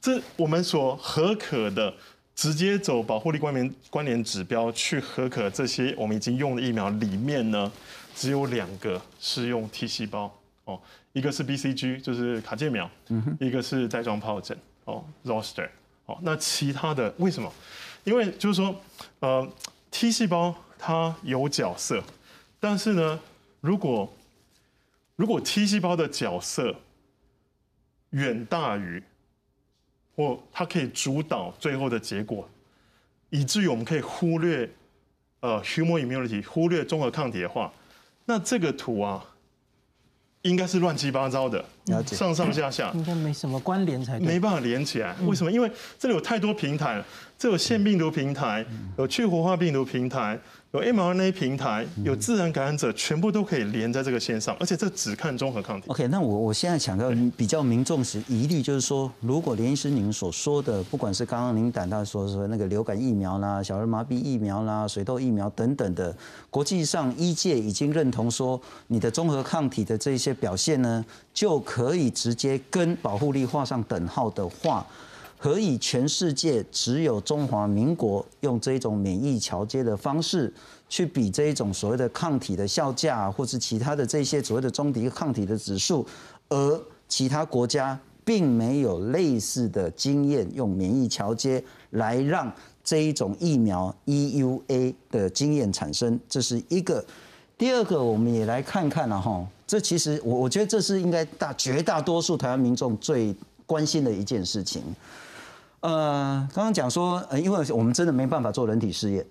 这我们所合可的直接走保护力关联关联指标去合可这些我们已经用的疫苗里面呢，只有两个是用 T 细胞哦。一个是 BCG，就是卡介苗，一个是带状疱疹，哦，Roster，哦，那其他的为什么？因为就是说，呃，T 细胞它有角色，但是呢，如果如果 T 细胞的角色远大于，或它可以主导最后的结果，以至于我们可以忽略，呃，human immunity，忽略综合抗体的话，那这个图啊，应该是乱七八糟的，上上下下应该没什么关联才对，没办法连起来。为什么？因为这里有太多平台了，这有腺病毒平台，有去活化病毒平台。有 mRNA 平台，有自然感染者，全部都可以连在这个线上，而且这只看综合抗体。OK，那我我现在强调比较民众是疑虑，就是说，如果连医师您所说的，不管是刚刚您谈到说说那个流感疫苗啦、小儿麻痹疫苗啦、水痘疫苗等等的，国际上医界已经认同说，你的综合抗体的这些表现呢，就可以直接跟保护力画上等号的话。何以全世界只有中华民国用这种免疫桥接的方式去比这一种所谓的抗体的效价，或是其他的这些所谓的中敌抗体的指数，而其他国家并没有类似的经验用免疫桥接来让这一种疫苗 EUA 的经验产生，这是一个。第二个，我们也来看看了哈，这其实我我觉得这是应该大绝大多数台湾民众最关心的一件事情。呃，刚刚讲说，呃，因为我们真的没办法做人体试验，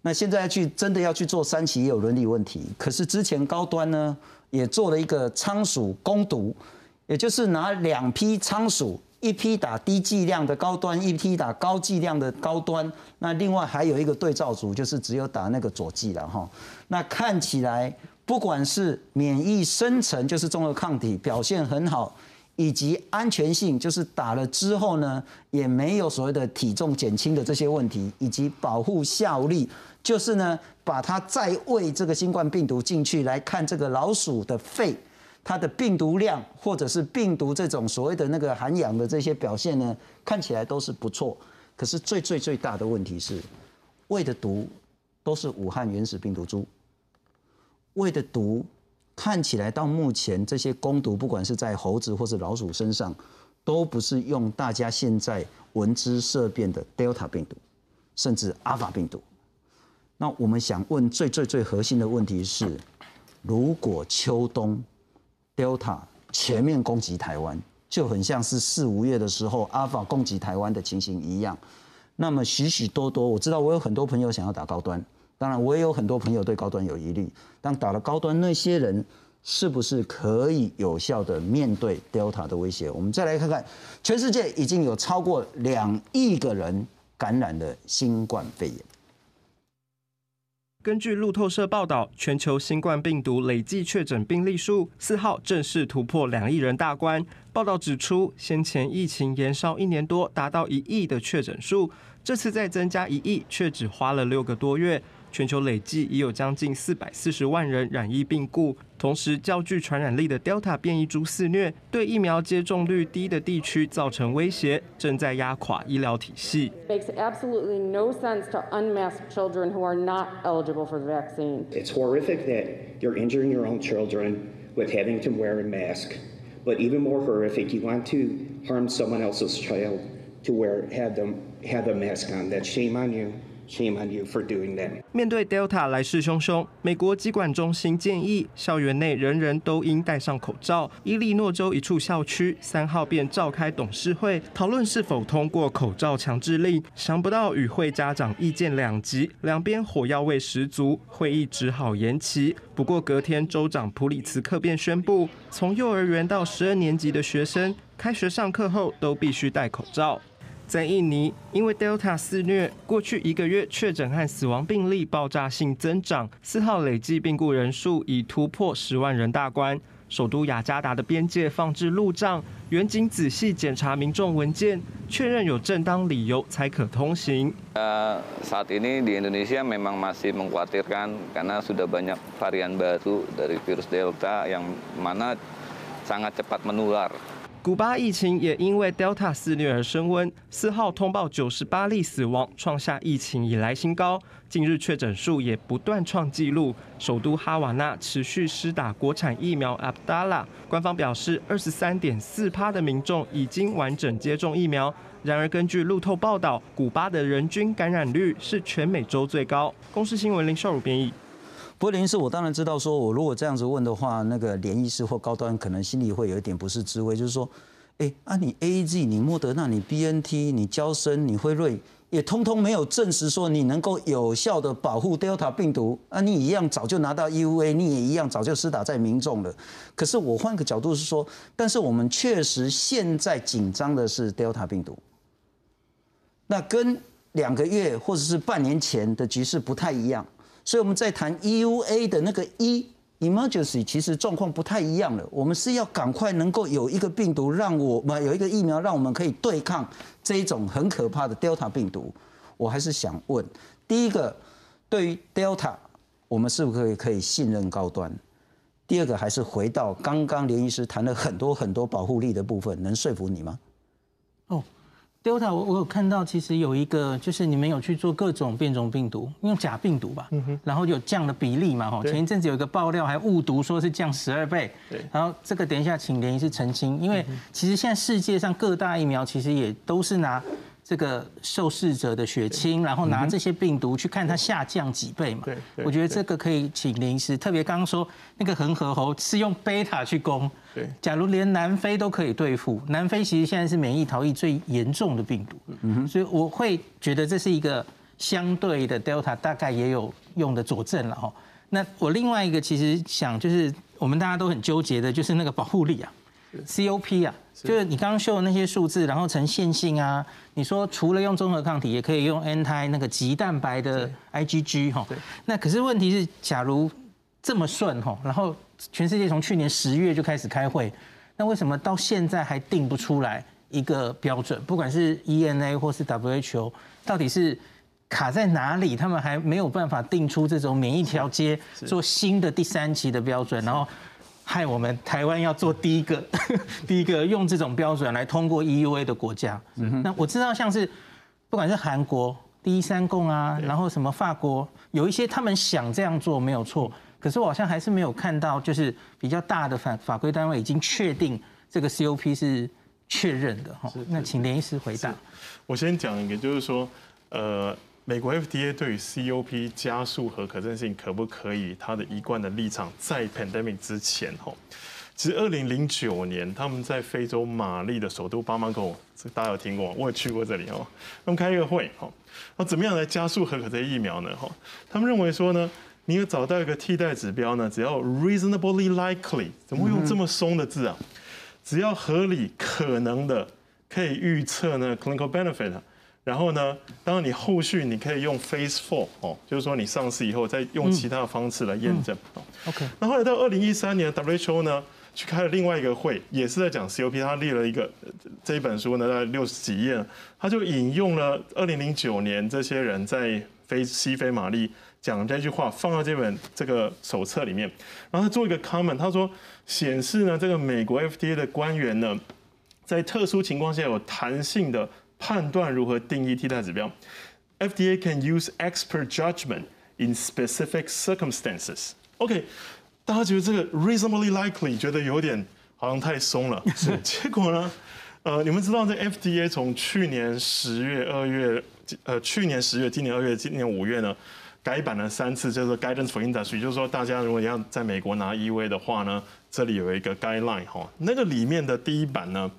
那现在去真的要去做三期也有伦理问题。可是之前高端呢也做了一个仓鼠攻毒，也就是拿两批仓鼠，一批打低剂量的高端，一批打高剂量的高端。那另外还有一个对照组，就是只有打那个左剂了哈。那看起来不管是免疫生成，就是综合抗体表现很好。以及安全性，就是打了之后呢，也没有所谓的体重减轻的这些问题，以及保护效力，就是呢，把它再喂这个新冠病毒进去来看这个老鼠的肺，它的病毒量或者是病毒这种所谓的那个含氧的这些表现呢，看起来都是不错。可是最最最大的问题是，喂的毒都是武汉原始病毒株，喂的毒。看起来到目前，这些攻毒不管是在猴子或是老鼠身上，都不是用大家现在闻之色变的 Delta 病毒，甚至 Alpha 病毒。那我们想问最最最核心的问题是：如果秋冬 Delta 全面攻击台湾，就很像是四五月的时候 Alpha 攻击台湾的情形一样，那么许许多多，我知道我有很多朋友想要打高端。当然，我也有很多朋友对高端有疑虑。但打了高端那些人，是不是可以有效的面对 Delta 的威胁？我们再来看看，全世界已经有超过两亿个人感染了新冠肺炎。根据路透社报道，全球新冠病毒累计确诊病例数四号正式突破两亿人大关。报道指出，先前疫情延烧一年多，达到一亿的确诊数，这次再增加一亿，却只花了六个多月。全球累计已有将近四百四十万人染疫病故，同时较具传染力的 Delta 变异株肆虐，对疫苗接种率低的地区造成威胁，正在压垮医疗体系。Makes absolutely no sense to unmask children who are not eligible for the vaccine. It's horrific that you're injuring your own children with having to wear a mask, but even more horrific, you want to harm someone else's child to wear have them have a mask on. That shame on you. 面对 Delta 来势汹汹，美国疾管中心建议校园内人人都应戴上口罩。伊利诺州一处校区三号便召开董事会，讨论是否通过口罩强制令。想不到与会家长意见两极，两边火药味十足，会议只好延期。不过隔天，州长普里茨克便宣布，从幼儿园到十二年级的学生，开学上课后都必须戴口罩。在印尼，因为 Delta 肆虐，过去一个月确诊和死亡病例爆炸性增长。四号累计病故人数已突破十万人大关。首都雅加达的边界放置路障，远警仔细检查民众文件，确认有正当理由才可通行。呃，saat ini di Indonesia memang masih mengkhawatirkan karena sudah banyak varian baru dari virus Delta yang mana sangat cepat menular。古巴疫情也因为 Delta 肆虐而升温，四号通报九十八例死亡，创下疫情以来新高。近日确诊数也不断创纪录。首都哈瓦那持续施打国产疫苗 Abdala，官方表示二十三点四趴的民众已经完整接种疫苗。然而，根据路透报道，古巴的人均感染率是全美洲最高。公司新闻林少儒编译。不过林师，我当然知道，说我如果这样子问的话，那个连医师或高端可能心里会有一点不是滋味，就是说，哎，啊，你 A Z、你莫德纳、你 B N T、你交生、你辉瑞，也通通没有证实说你能够有效的保护 Delta 病毒，啊，你一样早就拿到 E U A，你也一样早就施打在民众了。可是我换个角度是说，但是我们确实现在紧张的是 Delta 病毒，那跟两个月或者是半年前的局势不太一样，所以我们在谈 E U A 的那个 E emergency，其实状况不太一样了，我们是要赶快能够有一个病毒，让我们有一个疫苗，让我们可以对抗这一种很可怕的 Delta 病毒。我还是想问，第一个，对于 Delta，我们是不是可以可以信任高端？第二个，还是回到刚刚连医师谈了很多很多保护力的部分，能说服你吗？哦。Delta，我我有看到，其实有一个，就是你们有去做各种变种病毒，用假病毒吧，然后有降的比例嘛，哈，前一阵子有一个爆料，还误读说是降十二倍，对，然后这个等一下请连医师澄清，因为其实现在世界上各大疫苗其实也都是拿。这个受试者的血清，然后拿这些病毒去看它下降几倍嘛？对，我觉得这个可以请林医师。特别刚刚说那个恒河猴是用贝塔去攻，对，假如连南非都可以对付，南非其实现在是免疫逃逸最严重的病毒，所以我会觉得这是一个相对的 Delta 大概也有用的佐证了哈。那我另外一个其实想就是我们大家都很纠结的就是那个保护力啊。COP 啊，就是你刚刚秀的那些数字，然后呈线性啊。你说除了用综合抗体，也可以用 anti 那个极蛋白的 IgG 哈。那可是问题是，假如这么顺哈，然后全世界从去年十月就开始开会，那为什么到现在还定不出来一个标准？不管是 ENA 或是 WHO，到底是卡在哪里？他们还没有办法定出这种免疫调节做新的第三期的标准，然后。害我们台湾要做第一个，第一个用这种标准来通过 EUA 的国家。那我知道像是不管是韩国第一三共啊，然后什么法国，有一些他们想这样做没有错，可是我好像还是没有看到，就是比较大的法法规单位已经确定这个 COP 是确认的哈。那请连医师回答。我先讲一个，就是说，呃。美国 FDA 对于 COP 加速和可证性可不可以？它的一贯的立场在 pandemic 之前，吼，其实二零零九年他们在非洲马利的首都巴马狗，这大家有听过？我也去过这里哦。他们开一个会，吼，那怎么样来加速和可这疫苗呢？吼，他们认为说呢，你要找到一个替代指标呢，只要 reasonably likely，怎么会用这么松的字啊？只要合理可能的可以预测呢 clinical benefit。然后呢，当你后续你可以用 Phase Four 哦，就是说你上市以后再用其他的方式来验证。OK。那后来到二零一三年，WHO 呢去开了另外一个会，也是在讲 COP，他列了一个这一本书呢，在六十几页，他就引用了二零零九年这些人在非西非玛利讲这句话，放到这本这个手册里面，然后他做一个 comment，他说显示呢，这个美国 FDA 的官员呢，在特殊情况下有弹性的。判断如何定义替代指标，FDA can use expert judgment in specific circumstances. OK，大家觉得这个 reasonably likely 觉得有点好像太松了，是结果呢？呃，你们知道这 FDA 从去年十月、二月，呃，去年十月、今年二月、今年五月呢，改版了三次，叫做 Guidance for Industry，就是说大家如果要在美国拿 EV 的话呢，这里有一个 guideline 哈，那个里面的第一版呢。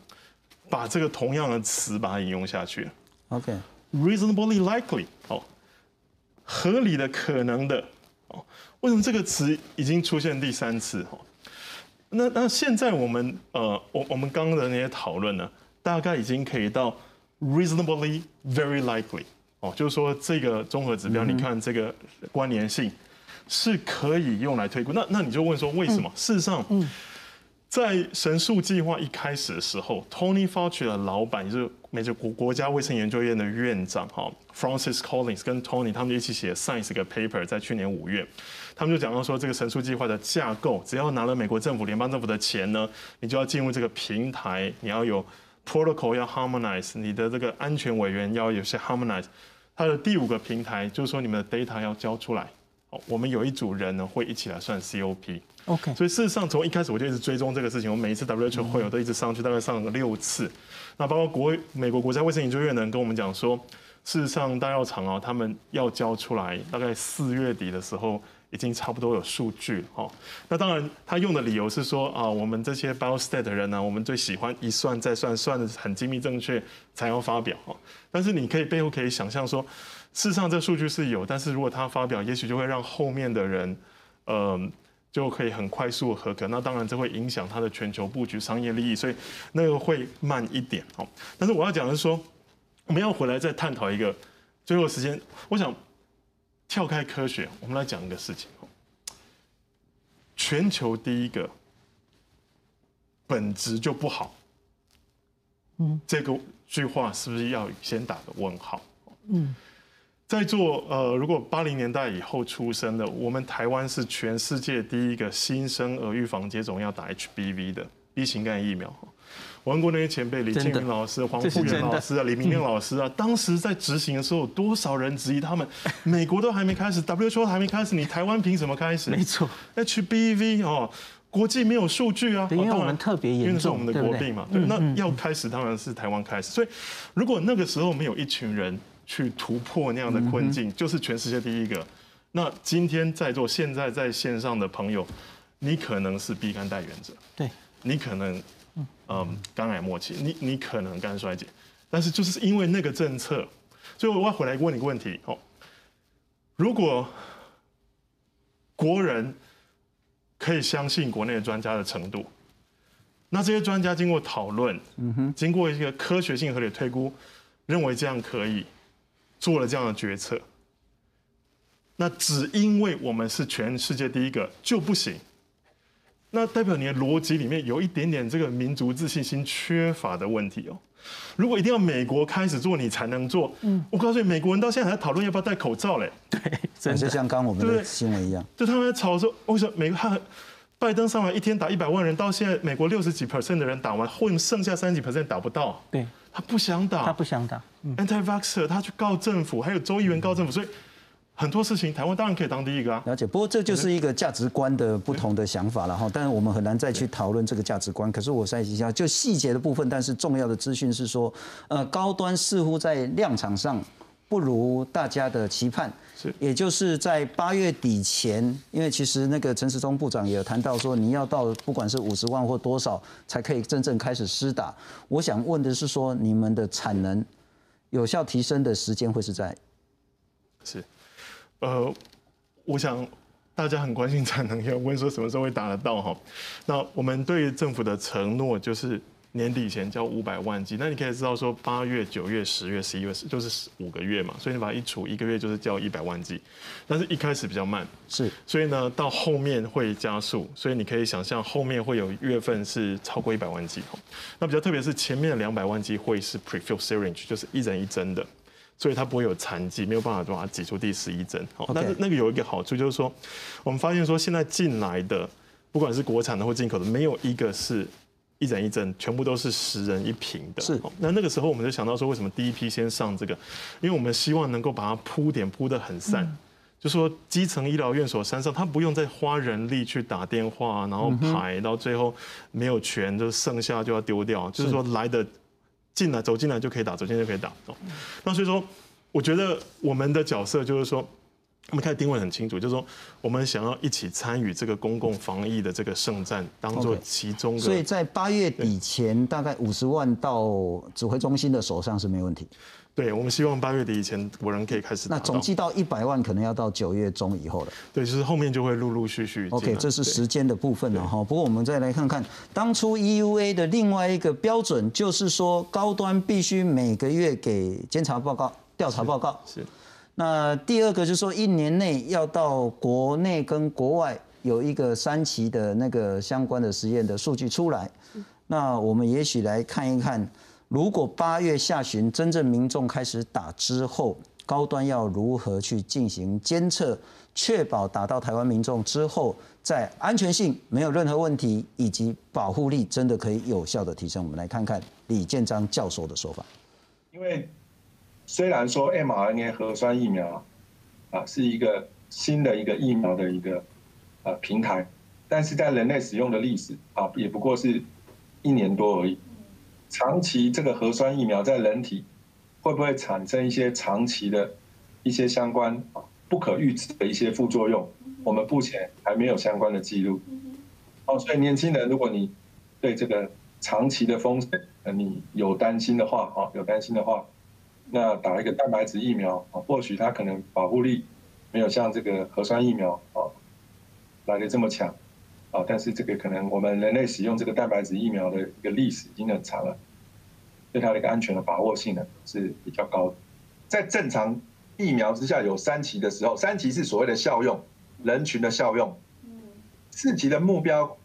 把这个同样的词把它引用下去。OK，reasonably likely，哦，合理的、可能的，哦，为什么这个词已经出现第三次？哈，那那现在我们呃，我我们刚刚的那些讨论呢，大概已经可以到 reasonably very likely，哦，就是说这个综合指标，你看这个关联性是可以用来推估。那那你就问说为什么？事实上，嗯。在神速计划一开始的时候，Tony Fauci 的老板，也是美国国家卫生研究院的院长哈，Francis Collins 跟 Tony 他们就一起写 Science 一个 paper，在去年五月，他们就讲到说，这个神速计划的架构，只要拿了美国政府联邦政府的钱呢，你就要进入这个平台，你要有 protocol 要 harmonize，你的这个安全委员要有些 harmonize，它的第五个平台就是说你们的 data 要交出来，哦，我们有一组人呢会一起来算 COP。OK，所以事实上从一开始我就一直追踪这个事情，我每一次 WHO 会我都一直上去，大概上了六次。那包括国美国国家卫生研究院呢跟我们讲说，事实上大药厂啊，他们要交出来，大概四月底的时候已经差不多有数据哦。那当然，他用的理由是说啊，我们这些 biostat 的人呢，我们最喜欢一算再算，算的很精密正确才要发表哦。但是你可以背后可以想象说，事实上这数据是有，但是如果他发表，也许就会让后面的人，嗯，就可以很快速合格。那当然这会影响他的全球布局、商业利益，所以那个会慢一点哦。但是我要讲的是说，我们要回来再探讨一个最后时间，我想。跳开科学，我们来讲一个事情哦。全球第一个本质就不好，嗯，这个句话是不是要先打个问号？嗯，在座呃，如果八零年代以后出生的，我们台湾是全世界第一个新生儿预防接种要打 HBV 的 B 型肝炎疫苗。我问过那些前辈，李建明老师、黄富元老师啊、李明亮老师啊，当时在执行的时候，有多少人质疑他们？美国都还没开始，WHO 还没开始，你台湾凭什么开始？没错，HBV 哦，国际没有数据啊，因为我们特别严重，因为是我们的国病嘛。对，那要开始当然是台湾开始。所以，如果那个时候没有一群人去突破那样的困境，就是全世界第一个。那今天在座现在在线上的朋友，你可能是 B 肝代言者，对你可能。嗯，肝癌末期，你你可能肝衰竭，但是就是因为那个政策，所以我要回来问你个问题哦。如果国人可以相信国内的专家的程度，那这些专家经过讨论，嗯哼，经过一个科学性合理推估，认为这样可以做了这样的决策，那只因为我们是全世界第一个就不行？那代表你的逻辑里面有一点点这个民族自信心缺乏的问题哦。如果一定要美国开始做，你才能做，嗯，我告诉你，美国人到现在还在讨论要不要戴口罩嘞。对，真是像刚我们的新闻一样，就他们在吵说，为什么美国拜登上来一天打一百万人，到现在美国六十几 percent 的人打完，后面剩下三十几 percent 打不到。对，他不想打，他不想打。Anti-vaxer，他去告政府，还有州议员告政府，所以。很多事情，台湾当然可以当第一个啊。了解，不过这就是一个价值观的不同的想法了哈。但是我们很难再去讨论这个价值观。可是我再一下，就细节的部分，但是重要的资讯是说，呃，高端似乎在量场上不如大家的期盼。是，也就是在八月底前，因为其实那个陈时中部长也有谈到说，你要到不管是五十万或多少才可以真正开始施打。我想问的是说，你们的产能有效提升的时间会是在？是。呃，我想大家很关心产能，要问说什么时候会达得到哈？那我们对政府的承诺就是年底前交五百万剂。那你可以知道说八月、九月、十月、十一月就是五个月嘛，所以你把它一除，一个月就是交一百万剂。但是一开始比较慢，是，所以呢到后面会加速，所以你可以想象后面会有月份是超过一百万剂哈。那比较特别是前面两百万剂会是 prefilled syringe，就是一人一针的。所以它不会有残疾，没有办法把它挤出第十一针。好，但是那个有一个好处，就是说，我们发现说现在进来的，不管是国产的或进口的，没有一个是一人一针，全部都是十人一瓶的。是。那那个时候我们就想到说，为什么第一批先上这个？因为我们希望能够把它铺点铺得很散，就说基层医疗院所山上，他不用再花人力去打电话，然后排到最后没有全，就剩下就要丢掉。就是说来的。进来走进来就可以打，走进来就可以打哦。那所以说，我觉得我们的角色就是说，我们开始定位很清楚，就是说，我们想要一起参与这个公共防疫的这个圣战，当做其中的。所以在八月底前，大概五十万到指挥中心的手上是没问题。对，我们希望八月底以前，国人可以开始。那总计到一百万，可能要到九月中以后了。对，就是后面就会陆陆续续。OK，这是时间的部分了哈。不过我们再来看看，当初 EUA 的另外一个标准，就是说高端必须每个月给监察报告、调查报告。是。那第二个就是说，一年内要到国内跟国外有一个三期的那个相关的实验的数据出来。那我们也许来看一看。如果八月下旬真正民众开始打之后，高端要如何去进行监测，确保打到台湾民众之后，在安全性没有任何问题，以及保护力真的可以有效的提升？我们来看看李建章教授的说法。因为虽然说 mRNA 核酸疫苗啊是一个新的一个疫苗的一个呃平台，但是在人类使用的历史啊也不过是一年多而已。长期这个核酸疫苗在人体会不会产生一些长期的一些相关不可预知的一些副作用？我们目前还没有相关的记录。哦，所以年轻人，如果你对这个长期的风险，呃，你有担心的话，哦，有担心的话，那打一个蛋白质疫苗，啊，或许它可能保护力没有像这个核酸疫苗，啊，来的这么强，啊，但是这个可能我们人类使用这个蛋白质疫苗的一个历史已经很长了，对它的一个安全的把握性呢是比较高的。在正常疫苗之下有三期的时候，三期是所谓的效用，人群的效用，四期的目标，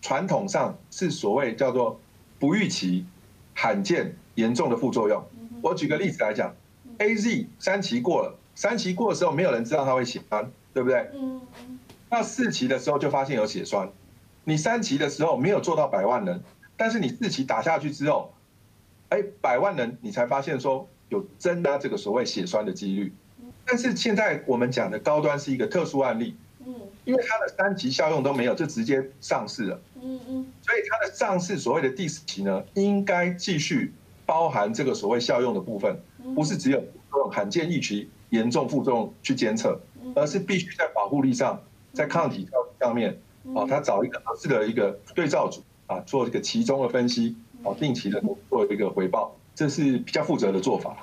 传统上是所谓叫做不预期、罕见、严重的副作用。我举个例子来讲，A Z 三期过了，三期过的时候没有人知道它会血栓，对不对？嗯。那四期的时候就发现有血栓，你三期的时候没有做到百万人，但是你四期打下去之后，哎，百万人你才发现说有增加这个所谓血栓的几率。但是现在我们讲的高端是一个特殊案例。因为它的三级效用都没有，就直接上市了。嗯嗯，所以它的上市所谓的第四期呢，应该继续包含这个所谓效用的部分，不是只有罕见疫区严重副作用去监测，而是必须在保护力上，在抗体上面，哦，他找一个合适的一个对照组啊，做这个其中的分析，哦，定期的做一个回报，这是比较负责的做法。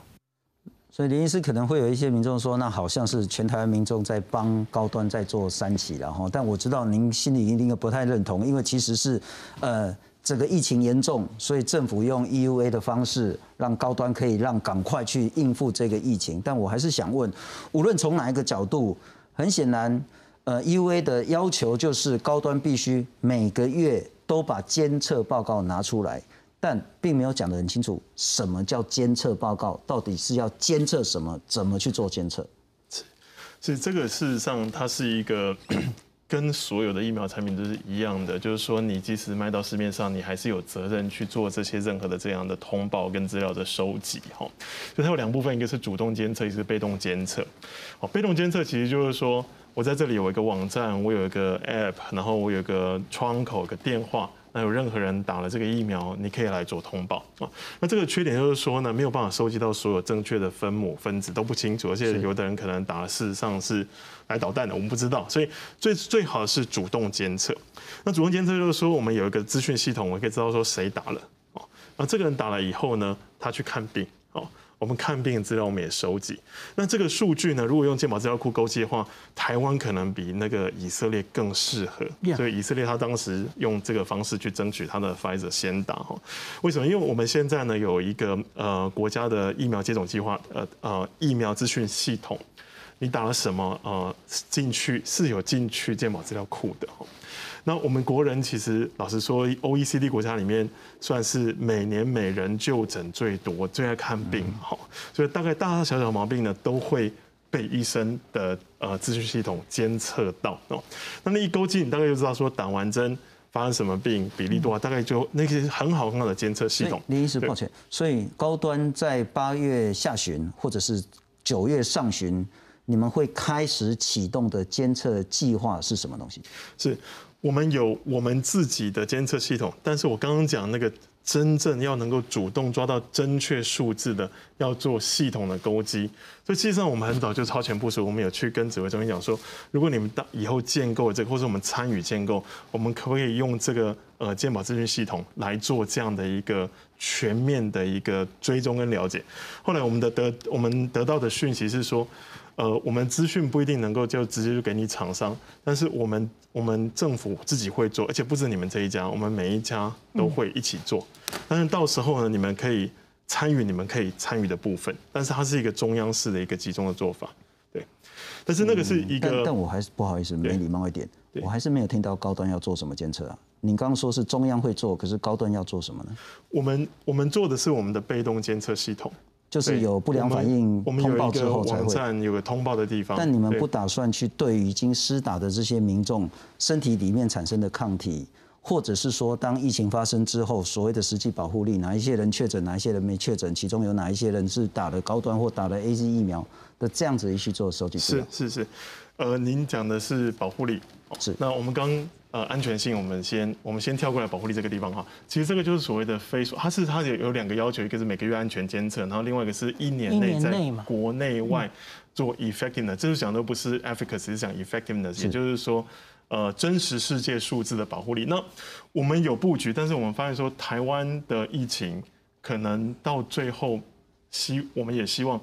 所以林医师可能会有一些民众说，那好像是全台湾民众在帮高端在做三期然后，但我知道您心里一定不太认同，因为其实是，呃，这个疫情严重，所以政府用 EUA 的方式让高端可以让赶快去应付这个疫情。但我还是想问，无论从哪一个角度，很显然，呃，EUA 的要求就是高端必须每个月都把监测报告拿出来。但并没有讲得很清楚，什么叫监测报告？到底是要监测什么？怎么去做监测？是，是这个事实上，它是一个跟所有的疫苗产品都是一样的，就是说，你即使卖到市面上，你还是有责任去做这些任何的这样的通报跟资料的收集。哈，就它有两部分，一个是主动监测，一个是被动监测。哦，被动监测其实就是说我在这里有一个网站，我有一个 App，然后我有个窗口，个电话。那有任何人打了这个疫苗，你可以来做通报啊。那这个缺点就是说呢，没有办法收集到所有正确的分母分子都不清楚，而且有的人可能打了事实上是来捣蛋的，我们不知道。所以最最好是主动监测。那主动监测就是说，我们有一个资讯系统，我可以知道说谁打了哦。那这个人打了以后呢，他去看病哦。我们看病的资料我们也收集，那这个数据呢？如果用健保资料库勾稽的话，台湾可能比那个以色列更适合。所以以色列他当时用这个方式去争取他的 Pfizer 先打哈。为什么？因为我们现在呢有一个呃国家的疫苗接种计划，呃呃疫苗资讯系统，你打了什么呃进去是有进去健保资料库的哈。那我们国人其实老实说，OECD 国家里面算是每年每人就诊最多、最爱看病哈，所以大概大大小小毛病呢都会被医生的呃资讯系统监测到哦。那那一勾稽，你大概就知道说打完针发生什么病比例多少，大概就那些很好很好的监测系统。林医师，抱歉，所以高端在八月下旬或者是九月上旬，你们会开始启动的监测计划是什么东西？是。我们有我们自己的监测系统，但是我刚刚讲那个真正要能够主动抓到正确数字的，要做系统的勾稽。所以，实际上我们很早就超前部署，我们有去跟指挥中心讲说，如果你们到以后建构这个，或者我们参与建构，我们可不可以用这个呃健保资讯系统来做这样的一个全面的一个追踪跟了解？后来我们的得我们得到的讯息是说。呃，我们资讯不一定能够就直接就给你厂商，但是我们我们政府自己会做，而且不止你们这一家，我们每一家都会一起做。但是到时候呢，你们可以参与你们可以参与的部分，但是它是一个中央式的一个集中的做法，对。但是那个是一个，但我还是不好意思，没礼貌一点，我还是没有听到高端要做什么监测啊？你刚刚说是中央会做，可是高端要做什么呢？我们我们做的是我们的被动监测系统。就是有不良反应通报之后才会有个通报的地方。但你们不打算去对已经施打的这些民众身体里面产生的抗体，或者是说当疫情发生之后，所谓的实际保护力，哪一些人确诊，哪一些人没确诊，其中有哪一些人是打了高端或打了 A Z 疫苗的这样子去做收集？是是是，呃，您讲的是保护力，是。那我们刚呃，安全性我们先我们先跳过来保护力这个地方哈。其实这个就是所谓的非说，它是它有有两个要求，一个是每个月安全监测，然后另外一个是一年内在国内外做 effectiveness，这是讲的不是 efficacy，是讲 effectiveness，也就是说，呃，真实世界数字的保护力。那我们有布局，但是我们发现说，台湾的疫情可能到最后希我们也希望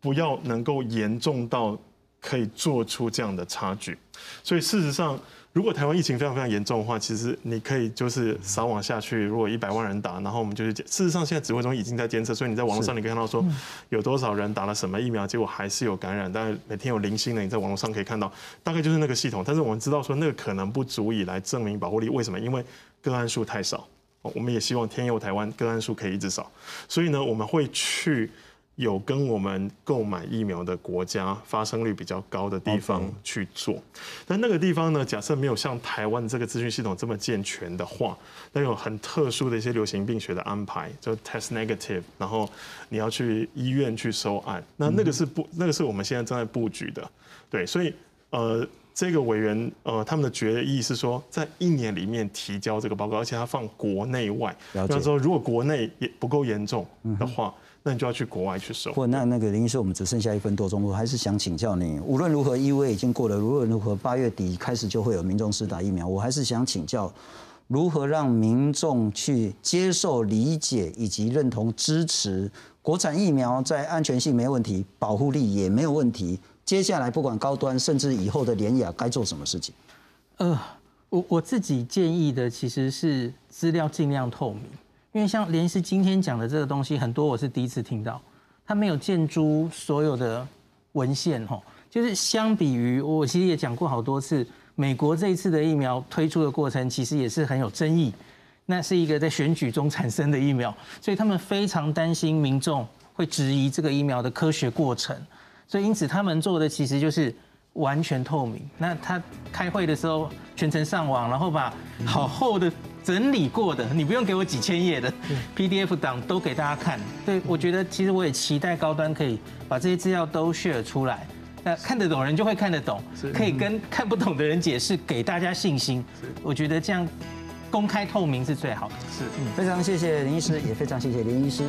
不要能够严重到可以做出这样的差距，所以事实上。如果台湾疫情非常非常严重的话，其实你可以就是扫网下去。如果一百万人打，然后我们就去。事实上，现在指挥中已经在监测，所以你在网络上你可以看到说有多少人打了什么疫苗，结果还是有感染。但是每天有零星的，你在网络上可以看到，大概就是那个系统。但是我们知道说那个可能不足以来证明保护力。为什么？因为个案数太少。我们也希望天佑台湾个案数可以一直少。所以呢，我们会去。有跟我们购买疫苗的国家发生率比较高的地方去做，但那个地方呢，假设没有像台湾这个资讯系统这么健全的话，那有很特殊的一些流行病学的安排，就 test negative，然后你要去医院去收案，那那个是不，那个是我们现在正在布局的，对，所以呃，这个委员呃他们的决议是说，在一年里面提交这个报告，而且他放国内外，比方说如果国内也不够严重的话。那你就要去国外去收。不，那那个林医师，我们只剩下一分多钟，我还是想请教你。无论如何，一 v 已经过了，无论如何，八月底开始就会有民众施打疫苗。我还是想请教，如何让民众去接受、理解以及认同、支持国产疫苗，在安全性没问题，保护力也没有问题。接下来不管高端，甚至以后的联雅，该做什么事情？呃，我我自己建议的其实是资料尽量透明。因为像连师今天讲的这个东西，很多我是第一次听到，他没有建诸所有的文献哈，就是相比于我其实也讲过好多次，美国这一次的疫苗推出的过程其实也是很有争议，那是一个在选举中产生的疫苗，所以他们非常担心民众会质疑这个疫苗的科学过程，所以因此他们做的其实就是完全透明。那他开会的时候全程上网，然后把好厚的。整理过的，你不用给我几千页的 PDF 档都给大家看。对我觉得，其实我也期待高端可以把这些资料都 share 出来，那看得懂人就会看得懂，可以跟 看不懂的人解释，给大家信心。我觉得这样公开透明是最好的。是，非常谢谢林医师，也非常谢谢林医师。